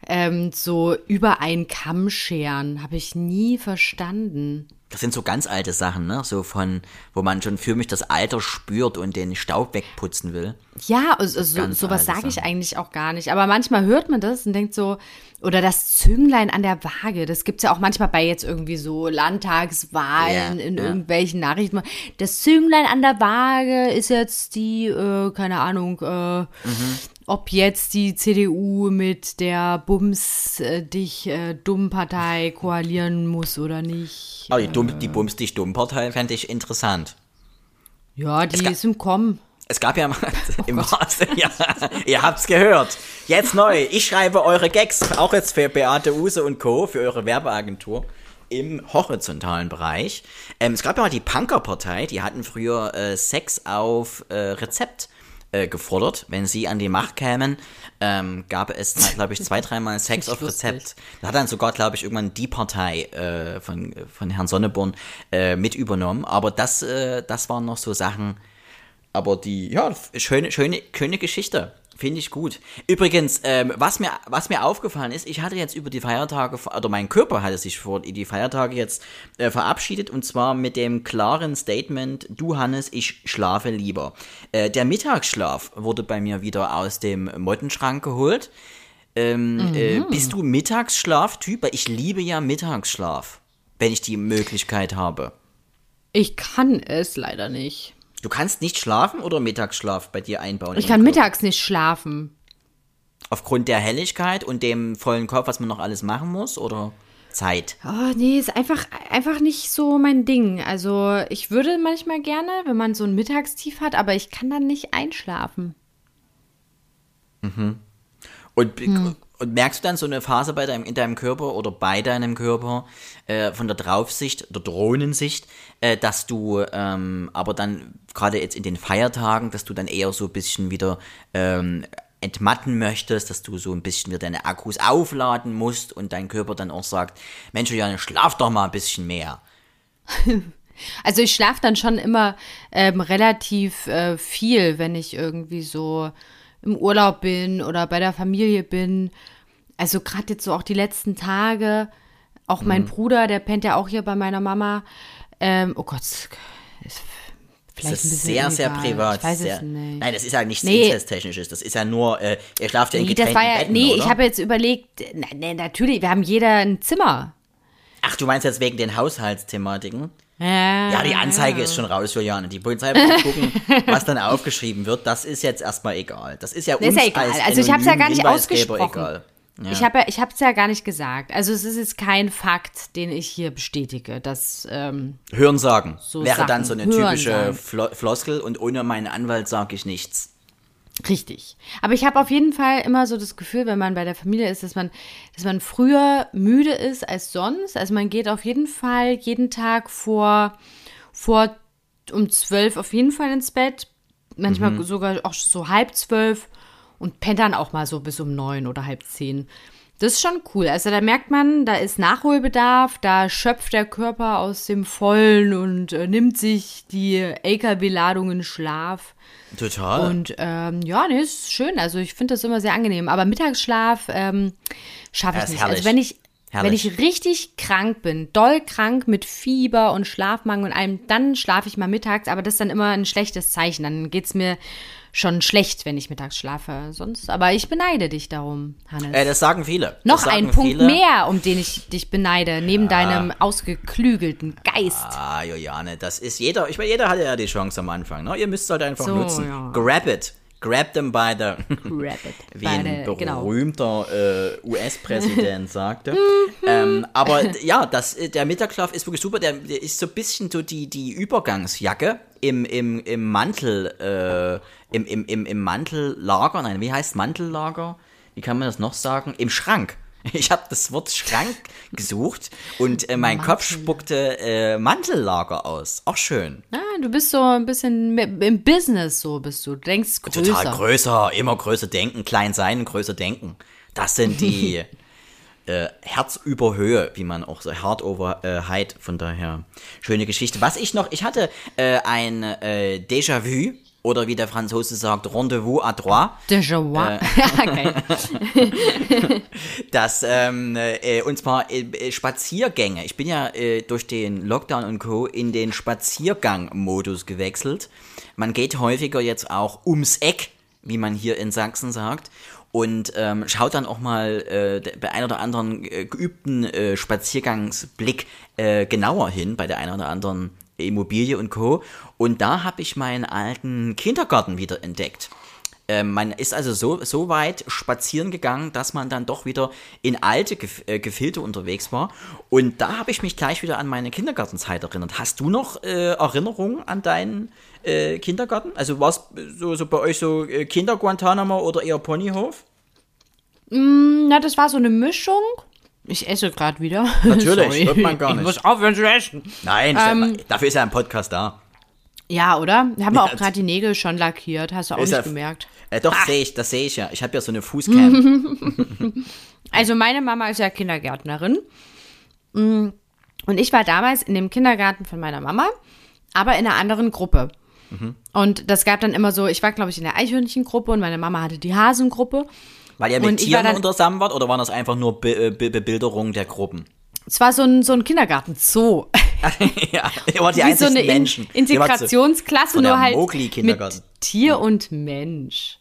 ähm, so über einen Kamm scheren, habe ich nie verstanden. Das sind so ganz alte Sachen, ne? So von, wo man schon für mich das Alter spürt und den Staub wegputzen will. Ja, also, so, sowas sage ich eigentlich auch gar nicht. Aber manchmal hört man das und denkt so, oder das Zünglein an der Waage, das gibt's ja auch manchmal bei jetzt irgendwie so Landtagswahlen Ja, in ja. irgendwelchen Nachrichten. Das Zünglein an der Waage ist jetzt die, äh, keine Ahnung, äh, Mhm. Ob jetzt die CDU mit der Bums äh, dich äh, dumm Partei koalieren muss oder nicht. Aber die, dumm, die Bums dich dumm Partei fände ich interessant. Ja, die ist im Kommen. Es gab ja mal <laughs> im Master, ja, ihr habt's gehört. Jetzt neu. Ich schreibe eure Gags, auch jetzt für Beate Use und Co., für eure Werbeagentur im horizontalen Bereich. Ähm, es gab ja mal die Punkerpartei, die hatten früher äh, Sex auf äh, Rezept äh, gefordert. Wenn sie an die Macht kämen, ähm, gab es, glaube ich, zwei, dreimal <laughs> Sex auf Rezept. Da hat dann sogar, glaube ich, irgendwann die Partei äh, von, von Herrn Sonneborn äh, mit übernommen. Aber das, äh, das waren noch so Sachen, aber die, ja, schöne, schöne, schöne Geschichte. Finde ich gut. Übrigens, ähm, was, mir, was mir aufgefallen ist, ich hatte jetzt über die Feiertage, oder mein Körper hatte sich vor die Feiertage jetzt äh, verabschiedet und zwar mit dem klaren Statement, du Hannes, ich schlafe lieber. Äh, der Mittagsschlaf wurde bei mir wieder aus dem Mottenschrank geholt. Ähm, äh, mhm. bist du Mittagsschlaftyp? Weil ich liebe ja Mittagsschlaf, wenn ich die Möglichkeit habe. Ich kann es leider nicht. Du kannst nicht schlafen oder Mittagsschlaf bei dir einbauen? Ich kann mittags nicht schlafen. Aufgrund der Helligkeit und dem vollen Kopf, was man noch alles machen muss, oder Zeit? Oh, nee, ist einfach, einfach nicht so mein Ding. Also, ich würde manchmal gerne, wenn man so ein Mittagstief hat, aber ich kann dann nicht einschlafen. Mhm. Und hm. Und merkst du dann so eine Phase bei deinem, in deinem Körper oder bei deinem Körper äh, von der Draufsicht, der Drohnensicht, äh, dass du ähm, aber dann gerade jetzt in den Feiertagen, dass du dann eher so ein bisschen wieder ähm, entmatten möchtest, dass du so ein bisschen wieder deine Akkus aufladen musst und dein Körper dann auch sagt, Mensch, Juliane, schlaf doch mal ein bisschen mehr. <laughs> Also ich schlafe dann schon immer ähm, relativ äh, viel, wenn ich irgendwie so im Urlaub bin oder bei der Familie bin. Also gerade jetzt so auch die letzten Tage. Auch mein mhm. Bruder, der pennt ja auch hier bei meiner Mama. Ähm, oh Gott, ist vielleicht das ist sehr, sehr privat. Ich weiß sehr, es nicht. Nein, das ist ja nichts nee. Inzesttechnisches. Das ist ja nur, äh, ihr schlaft ja in nee, getrennten ja, Betten, Nee, oder? ich habe jetzt überlegt, na, nee, natürlich, wir haben jeder ein Zimmer. Ach, du meinst jetzt wegen den Haushaltsthematiken? Ja, ja, die Anzeige ist schon raus, Juliane. Die Polizei wird gucken, <laughs> was dann aufgeschrieben wird. Das ist jetzt erstmal egal. Das ist ja uns ist ja egal. also ich habe es ja gar nicht ausgesprochen. Egal. Ja. Ich habe ich es ja gar nicht gesagt. Also es ist jetzt kein Fakt, den ich hier bestätige. Dass, ähm, Hörensagen so wäre Sachen. dann so eine typische Flo Floskel und ohne meinen Anwalt sage ich nichts. Richtig. Aber ich habe auf jeden Fall immer so das Gefühl, wenn man bei der Familie ist, dass man, dass man früher müde ist als sonst. Also man geht auf jeden Fall jeden Tag vor, vor um zwölf auf jeden Fall ins Bett. Manchmal mhm. sogar auch so halb zwölf und pennt dann auch mal so bis um neun oder halb zehn. Das ist schon cool. Also da merkt man, da ist Nachholbedarf, da schöpft der Körper aus dem Vollen und äh, nimmt sich die LKW-Ladung in Schlaf. Total. Und ähm, ja, nee, ist schön. Also ich finde das immer sehr angenehm. Aber Mittagsschlaf ähm, schaffe ich nicht. Also herrlich. Also wenn ich, wenn ich richtig krank bin, doll krank mit Fieber und Schlafmangel und allem, dann schlafe ich mal mittags, aber das ist dann immer ein schlechtes Zeichen. Dann geht es mir schon schlecht, wenn ich mittags schlafe. Sonst, aber ich beneide dich darum, Hannes. Äh, das sagen viele. Noch sagen ein Punkt viele. mehr, um den ich dich beneide, neben ja. deinem ausgeklügelten Geist. Ah, Juliane, das ist jeder, ich meine, jeder hatte ja die Chance am Anfang, ne? Ihr müsst es halt einfach so, nutzen. Ja. Grab it. Grab them by the. Grab it. <laughs> Wie ein genau. berühmter genau. äh, US-Präsident <laughs> sagte. Ähm, aber ja, das, der Mittagsschlaf ist wirklich super. Der, der, ist so ein bisschen so die, die Übergangsjacke im, im, im Mantel. Äh, im, im, im, im Mantellager, nein, wie heißt Mantellager? Wie kann man das noch sagen? Im Schrank. <laughs> Ich habe das Wort Schrank gesucht und äh, mein Mantel. Kopf spuckte äh, Mantellager aus. Auch schön. Ah, du bist so ein bisschen im Business, so bist du. Du denkst größer. Total größer, immer größer denken, klein sein, größer denken. Das sind die <laughs> äh, Herz über Höhe, wie man auch so Heart over äh, Height, von daher schöne Geschichte. Was ich noch, ich hatte äh, ein äh, Déjà-vu oder wie der Franzose sagt, Rendezvous à trois. Déjà vu. Äh, <laughs> <laughs> das, ähm, äh, und zwar äh, Spaziergänge. Ich bin ja äh, durch den Lockdown und Co. in den Spaziergang-Modus gewechselt. Man geht häufiger jetzt auch ums Eck, wie man hier in Sachsen sagt und ähm, schaut dann auch mal äh, bei ein oder anderen äh, geübten äh, Spaziergangsblick äh, genauer hin, bei der einen oder anderen Immobilie und Co. Und da habe ich meinen alten Kindergarten wieder entdeckt. äh, man ist also so, so weit spazieren gegangen, dass man dann doch wieder in alte Gef äh, Gefilde unterwegs war. Und da habe ich mich gleich wieder an meine Kindergartenzeit erinnert. Hast du noch äh, Erinnerungen an deinen äh, Kindergarten? Also war es so, so bei euch so äh, Kinder-Guantanamo oder eher Ponyhof? Na, das war so eine Mischung. Ich esse gerade wieder. <laughs> Natürlich, hört man gar Ich nicht. muss aufhören zu essen. Nein, Ähm, dafür ist ja ein Podcast da. Ja, oder? Wir haben auch Ja, gerade die Nägel schon lackiert. Hast du auch nicht ja- gemerkt. Äh, doch, sehe ich, das sehe ich ja. Ich habe ja so eine Fußcam. <laughs> Also meine Mama ist ja Kindergärtnerin. Mm, Und ich war damals in dem Kindergarten von meiner Mama, aber in einer anderen Gruppe. Und das gab dann immer so, ich war, glaube ich, in der Eichhörnchengruppe und meine Mama hatte die Hasengruppe. Weil ihr mit Und Tieren dann- untersammen wart oder waren das einfach nur Be äh, Be Bebilderungen der Gruppen? Es war so ein, so ein Kindergarten-Zoo. <laughs> ja, ihr wart die Wie so einzigen eine In Menschen. So- Integrationsklasse, so nur halt mit Tier und Mensch.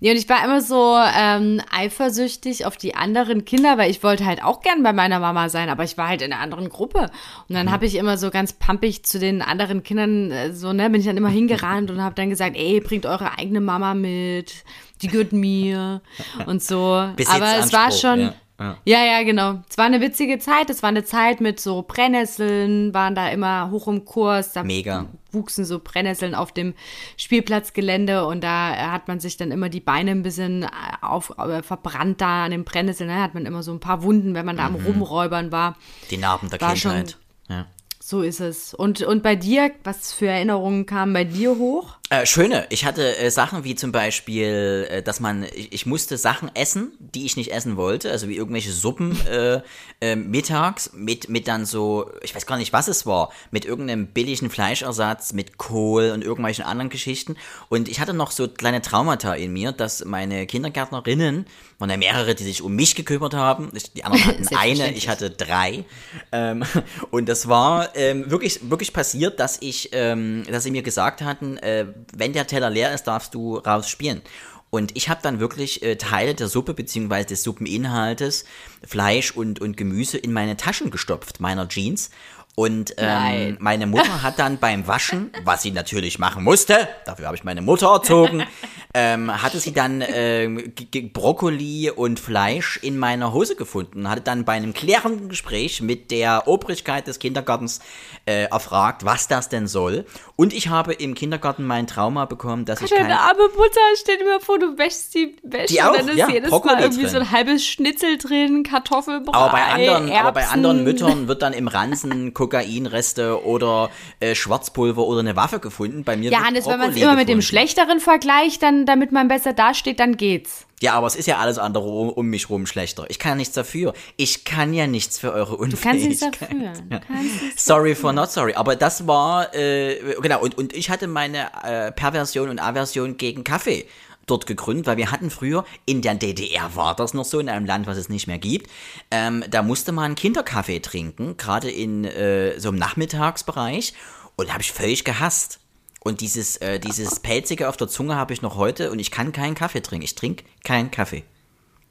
Ja, und ich war immer so ähm, eifersüchtig auf die anderen Kinder, weil ich wollte halt auch gern bei meiner Mama sein, aber ich war halt in einer anderen Gruppe. Und dann habe ich immer so ganz pampig zu den anderen Kindern, äh, so, ne, bin ich dann immer hingerannt und habe dann gesagt, ey, bringt eure eigene Mama mit, die gehört mir und so. aber es war schon... ja, ja. Ja, ja, genau. Es war eine witzige Zeit. Es war eine Zeit mit so Brennnesseln, waren da immer hoch im Kurs. Da Mega. wuchsen so Brennnesseln auf dem Spielplatzgelände und da hat man sich dann immer die Beine ein bisschen äh, auf, äh, verbrannt da an den Brennnesseln. Da hat man immer so ein paar Wunden, wenn man da am Rumräubern war. Die Narben der War schon- Kindheit. Ja. So ist es. Und, und bei dir, was für Erinnerungen kamen bei dir hoch? Äh, schöne. Ich hatte äh, Sachen wie zum Beispiel, äh, dass man, ich, ich musste Sachen essen, die ich nicht essen wollte, also wie irgendwelche Suppen äh, äh, mittags mit, mit dann so, ich weiß gar nicht, was es war, mit irgendeinem billigen Fleischersatz, mit Kohl und irgendwelchen anderen Geschichten. Und ich hatte noch so kleine Traumata in mir, dass meine Kindergärtnerinnen, waren ja mehrere, die sich um mich gekümmert haben. Ich, die anderen <laughs> hatten eine, ich hatte drei. Ähm, und das war ähm, wirklich, wirklich passiert, dass ich, ähm, dass sie mir gesagt hatten, äh, wenn der Teller leer ist, darfst du raus spielen. Und ich habe dann wirklich äh, Teile der Suppe bzw. des Suppeninhaltes, Fleisch und, und Gemüse in meine Taschen gestopft, meiner Jeans. Und ähm, meine Mutter hat dann beim Waschen, was sie natürlich machen musste, dafür habe ich meine Mutter erzogen, <laughs> ähm, hatte sie dann ähm, Brokkoli und Fleisch in meiner Hose gefunden. Hatte dann bei einem klärenden Gespräch mit der Obrigkeit des Kindergartens äh, erfragt, was das denn soll. Und ich habe im Kindergarten mein Trauma bekommen, dass ich kein... Deine arme Mutter, stell dir mal vor, du wäschst die Wäsche Die auch, und dann ist ja, jedes Brokkoli Mal irgendwie drin. so ein halbes Schnitzel drin, Kartoffelbrei, Aber bei anderen, aber bei Erbsen. anderen Müttern wird dann im Ransen <laughs> Kokainreste oder äh, Schwarzpulver oder eine Waffe gefunden. Bei mir Ja, Hannes, wenn man es Brokkoli immer mit dem. Schlechteren vergleicht, dann, damit man besser dasteht, dann geht's. Ja, aber es ist ja alles andere um, um mich rum schlechter. Ich kann ja nichts dafür. Ich kann ja nichts für eure Du Unfähigkeit. kannst nichts dafür. Du kannst nichts Sorry for not sorry. Aber das war, äh, genau, und, und ich hatte meine äh, Perversion und Aversion gegen Kaffee dort gegründet, weil wir hatten früher, in der DDR war das noch so, in einem Land, was es nicht mehr gibt, ähm, da musste man Kinderkaffee trinken, gerade in äh, so einem Nachmittagsbereich, und habe ich völlig gehasst. Und dieses, äh, dieses Pelzige auf der Zunge habe ich noch heute und ich kann keinen Kaffee trinken. Ich trinke keinen Kaffee.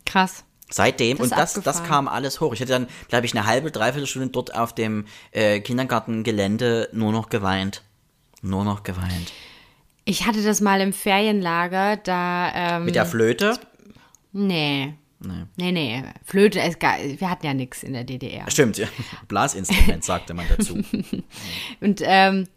Krass. Seitdem, Das und das, das kam alles hoch. Ich hatte dann, glaube ich, eine halbe, dreiviertel Stunde dort auf dem äh, Kindergartengelände nur noch geweint. Nur noch geweint. Ich hatte das mal im Ferienlager, da, ähm, Mit der Flöte? nee. Nee, nee, Flöte, es, ga- wir hatten ja nichts in der DDR. Stimmt, ja. <laughs> Blasinstrument, sagte man dazu. <laughs> Und ähm,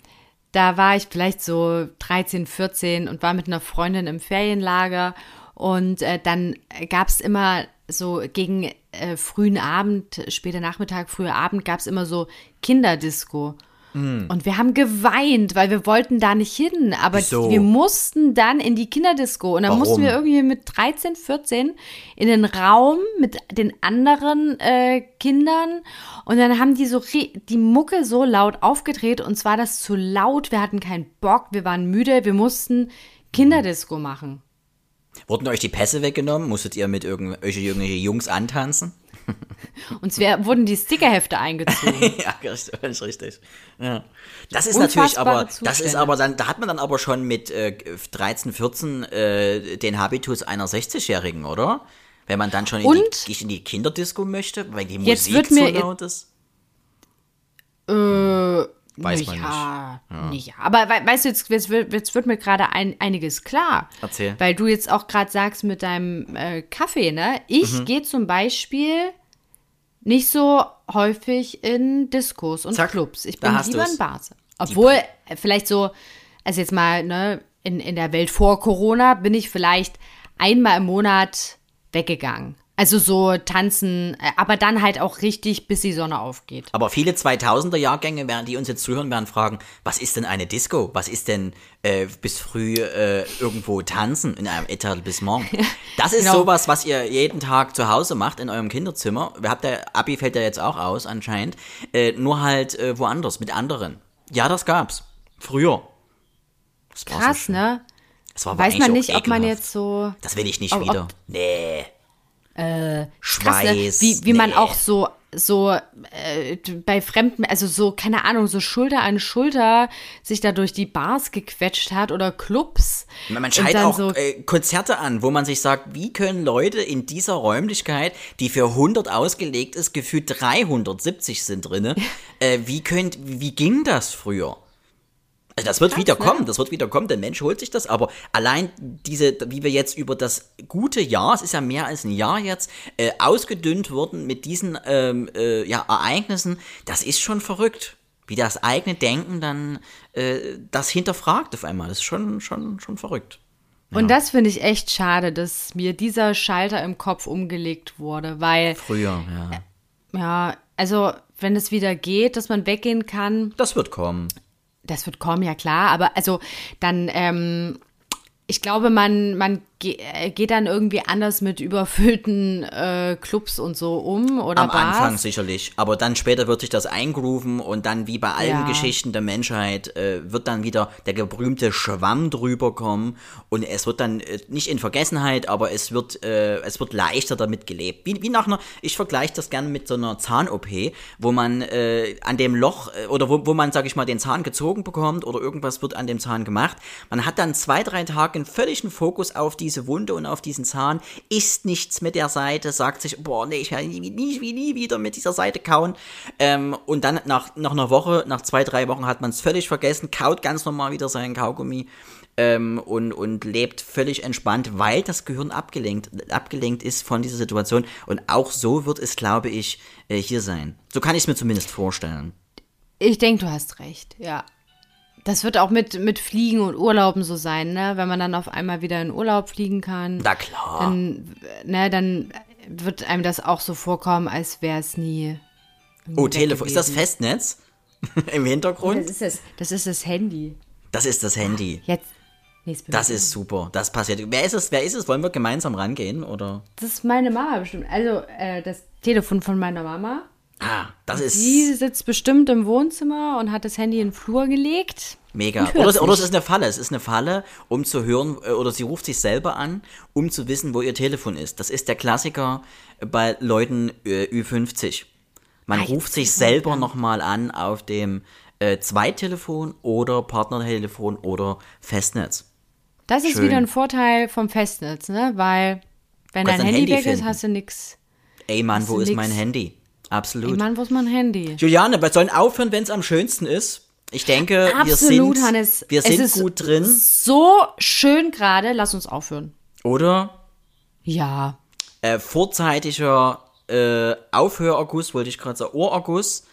da war ich vielleicht so 13, 14 und war mit einer Freundin im Ferienlager. Und äh, dann gab es immer so gegen äh, frühen Abend, später Nachmittag, früher Abend, gab es immer so Kinderdisco. Und wir haben geweint, weil wir wollten da nicht hin. Aber Wieso? wir mussten dann in die Kinderdisco. Und dann Warum? mussten wir irgendwie mit 13, 14 in den Raum mit den anderen äh, Kindern. Und dann haben die so die Mucke so laut aufgedreht. Und zwar das zu laut. Wir hatten keinen Bock. Wir waren müde. Wir mussten Kinderdisco machen. Wurden euch die Pässe weggenommen? Musstet ihr mit irgendwelche irgendwelche Jungs antanzen? <laughs> Uns wär, wurden die Stickerhefte eingezogen. <laughs> ja, richtig, richtig. Ja. Das ist Unfassbare natürlich aber, das ist aber dann, da hat man dann aber schon mit äh, 13, 14 äh, den Habitus einer 60-Jährigen, oder? Wenn man dann schon in Und? die, in die Kinderdisco möchte, weil die Musik so laut ist. äh, Weiß man ja, nicht. Ja. Aber we weißt du, jetzt, jetzt, wird, jetzt wird mir gerade ein, einiges klar. Erzähl. Weil du jetzt auch gerade sagst mit deinem äh, Kaffee, ne? Ich Mhm. gehe zum Beispiel nicht so häufig in Diskos und Zack, Clubs. Ich bin lieber du's. in Bars. Obwohl, äh, vielleicht so, also jetzt mal, ne, in, in der Welt vor Corona bin ich vielleicht einmal im Monat weggegangen. Also so tanzen, äh, aber dann halt auch richtig, bis die Sonne aufgeht. Aber viele 2000er Jahrgänge, werden, die uns jetzt zuhören, werden fragen, was ist denn eine Disco? Was ist denn äh, bis früh äh, irgendwo tanzen in einem Etablissement? <laughs> Das ist Genau. sowas, was ihr jeden Tag zu Hause macht in eurem Kinderzimmer. Wir habt der Abi fällt ja jetzt auch aus anscheinend, äh, nur halt äh, woanders mit anderen. Ja, das gab's früher. Das war so Krass, schön. ne? Das war Weiß man nicht, ob man jetzt so Das will ich nicht ob- ob- wieder. nee. Krass, Schweiß. ne? wie, wie man nee. auch so so äh, bei Fremden, also so, keine Ahnung, so Schulter an Schulter sich da durch die Bars gequetscht hat oder Clubs. Man dann auch so- äh, Konzerte an, wo man sich sagt, wie können Leute in dieser Räumlichkeit, die für 100 ausgelegt ist, gefühlt 370 sind drinne, <laughs> äh, wie könnt, wie ging das früher? Also das wird wieder ne? kommen, das wird wieder kommen, der Mensch holt sich das, aber allein diese, wie wir jetzt über das gute Jahr, es ist ja mehr als ein Jahr jetzt, äh, ausgedünnt wurden mit diesen ähm, äh, ja, Ereignissen, das ist schon verrückt. Wie das eigene Denken dann äh, das hinterfragt auf einmal, das ist schon, schon, schon verrückt. Und das finde ich echt schade, dass mir dieser Schalter im Kopf umgelegt wurde, weil, Früher, ja. ja, also wenn es wieder geht, dass man weggehen kann, Das wird kommen. Das wird kommen, ja klar, aber also dann, ähm, ich glaube, man, man geht dann irgendwie anders mit überfüllten äh, Clubs und so um oder Am Bars. Anfang sicherlich, aber dann später wird sich das eingrooven und dann wie bei allen Ja. Geschichten der Menschheit äh, wird dann wieder der berühmte Schwamm drüber kommen und es wird dann äh, nicht in Vergessenheit, aber es wird äh, es wird leichter damit gelebt. Wie, wie nach einer, ich vergleiche das gerne mit so einer Zahn-OP, wo man äh, an dem Loch äh, oder wo, wo man, sag ich mal, den Zahn gezogen bekommt oder irgendwas wird an dem Zahn gemacht. Man hat dann zwei, drei Tage einen völligen Fokus auf diese Wunde und auf diesen Zahn, isst nichts mit der Seite, sagt sich, boah, nee, ich werde nie, nie, nie, nie wieder mit dieser Seite kauen. Ähm, und dann nach, nach einer Woche, nach zwei, drei Wochen hat man es völlig vergessen, kaut ganz normal wieder seinen Kaugummi ähm, und, und lebt völlig entspannt, weil das Gehirn abgelenkt, abgelenkt ist von dieser Situation. Und auch so wird es, glaube ich, äh, hier sein. So kann ich es mir zumindest vorstellen. Ich denke, du hast recht, ja. Das wird auch mit, mit Fliegen und Urlauben so sein, ne? Wenn man dann auf einmal wieder in Urlaub fliegen kann, Na klar. dann, ne, dann wird einem das auch so vorkommen, als wäre es nie. oh, Telefon. Ist das. Festnetz? <laughs> Im Hintergrund? Das ist das, das ist das Handy. Das ist das Handy. Jetzt. nächstes Das ist super. Das passiert. Wer ist es? Wer ist es? Wollen wir gemeinsam rangehen? Oder? Das ist meine Mama bestimmt. Also, äh, das Telefon von meiner Mama. Ah, das ist Die sitzt bestimmt im Wohnzimmer und hat das Handy in den Flur gelegt. mega. Oder, es- oder es ist eine Falle. Es ist eine Falle, um zu hören, äh, oder sie ruft sich selber an, um zu wissen, wo ihr Telefon ist. Das ist der Klassiker bei Leuten äh, Ü50. Man Ah, ruft sich ist selber nochmal an auf dem äh, Zweittelefon oder Partnertelefon oder Festnetz. Das ist Schön. wieder ein Vorteil vom Festnetz, ne? Weil, wenn dein Handy, Handy weg ist, finden. hast du nix. Ey Mann, wo ist nix? mein Handy? Absolut. Ey, Mann, wo ist mein Handy? Juliane, wir sollen aufhören, wenn es am schönsten ist. Ich denke, wir Absolut, sind, Hannes. wir Es sind ist gut drin, So schön gerade. Lass uns aufhören. oder? Ja. Äh, vorzeitiger äh, Aufhörerguss, wollte ich gerade sagen, Ohrerguss.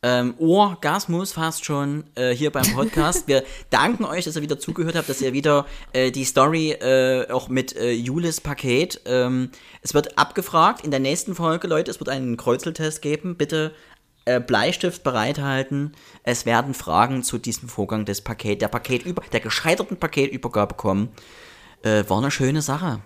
Ähm, Orgasmus fast schon äh, hier beim Podcast. Wir <laughs> danken euch, dass ihr wieder zugehört habt, dass ihr wieder äh, die Story äh, auch mit äh, Julis Paket. Ähm, es wird abgefragt in der nächsten Folge, Leute. Es wird einen Kreuzeltest geben. Bitte äh, Bleistift bereithalten. Es werden Fragen zu diesem Vorgang des Paket, der Paketüber, der gescheiterten Paketübergabe kommen. Äh, war eine schöne Sache.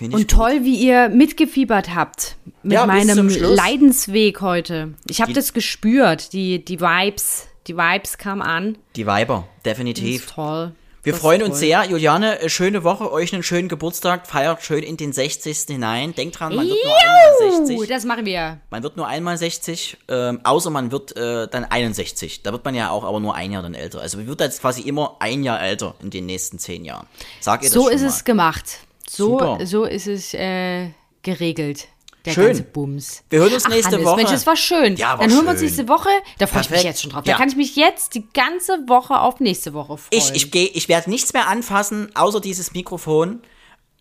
Ich Und toll, wie ihr mitgefiebert habt mit Ja, meinem. Leidensweg heute. Ich habe das gespürt. Die, die Vibes, die Vibes kamen an. Die Das definitiv. ist toll. Wir Das freuen uns sehr. Juliane, äh, schöne Woche, euch einen schönen Geburtstag, feiert schön in den 60. hinein. Denkt dran, man wird nur einmal Uh, 60. das machen wir. Man wird nur einmal 60, ähm, außer man wird äh, dann 61. Da wird man ja auch aber nur ein Jahr dann älter. Also man wird jetzt quasi immer ein Jahr älter in den nächsten zehn Jahren. Sag ihr das So ist mal. es gemacht. So, Super. so ist es äh, geregelt. der Schön. ganze Bums. Wir hören uns Ach, nächste Hannes, Woche. Mensch, das war schön. Ja, war Dann hören wir uns nächste Woche. Da freue ich mich jetzt schon drauf. Ja. Da kann ich mich jetzt die ganze Woche auf nächste Woche freuen. Ich, ich, geh, ich werde nichts mehr anfassen, außer dieses Mikrofon.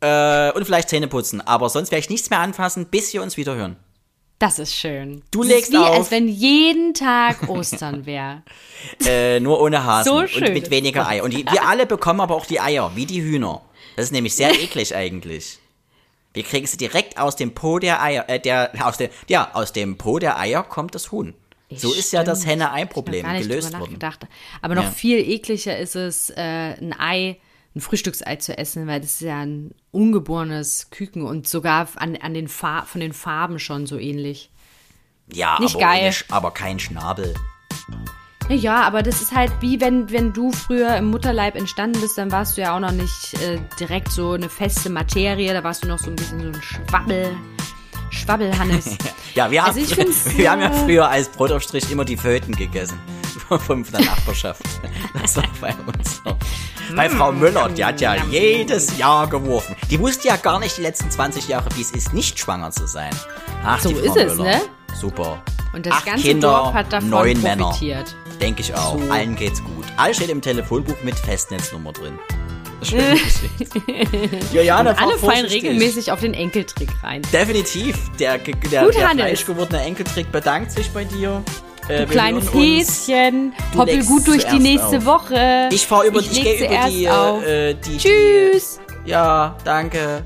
Äh, und vielleicht Zähne putzen. Aber sonst werde ich nichts mehr anfassen, bis wir uns wieder hören. das ist schön. Du das legst ist wie, auf. als wenn jeden Tag Ostern wäre. <laughs> Äh, nur ohne Hasen So und schön. mit weniger Eier. Und die, wir alle bekommen aber auch die Eier, wie die Hühner. Das ist nämlich sehr <laughs> eklig eigentlich. Wir kriegen sie direkt aus dem Po der Eier, äh, der, aus der, ja, aus dem Po der Eier kommt das Huhn. So ist ja das Henne-Ei-Problem gelöst worden. Aber noch Ja. viel ekliger ist es, äh, ein Ei, ein Frühstücksei zu essen, weil das ist ja ein ungeborenes Küken und sogar an, an den Far von den Farben schon so ähnlich. Ja, Nicht aber, geil. aber kein Schnabel. Ja, aber das ist halt wie wenn, wenn du früher im Mutterleib entstanden bist, dann warst du ja auch noch nicht äh, direkt so eine feste Materie, da warst du noch so ein bisschen so ein Schwabbel, Schwabbelhannes. <laughs> Ja, wir, Also haben, <laughs> wir haben ja früher als Brotaufstrich immer die Föten gegessen. <laughs> Von der Nachbarschaft. Das war bei uns so. Bei Frau Müller, die hat ja jedes Jahr geworfen. Die wusste ja gar nicht die letzten 20 Jahre, wie es ist, nicht schwanger zu sein. Ach, So die Frau ist es, Müller. ne? Super. Und das Acht ganze Kinder, Dorf hat davon neun Männer. Denke ich auch. So. Allen geht's gut. All steht im Telefonbuch mit Festnetznummer drin. <laughs> Juliane, fahr Alle fallen regelmäßig auf den Enkeltrick rein. Definitiv. Der, der, Gut, der fleischgewordene Enkeltrick bedankt sich bei dir. Äh, kleines Häschen, hoppel gut durch die nächste auf. Woche. Ich fahr über, ich, gehe über die, auf. äh, die. Tschüss. Die, ja, danke.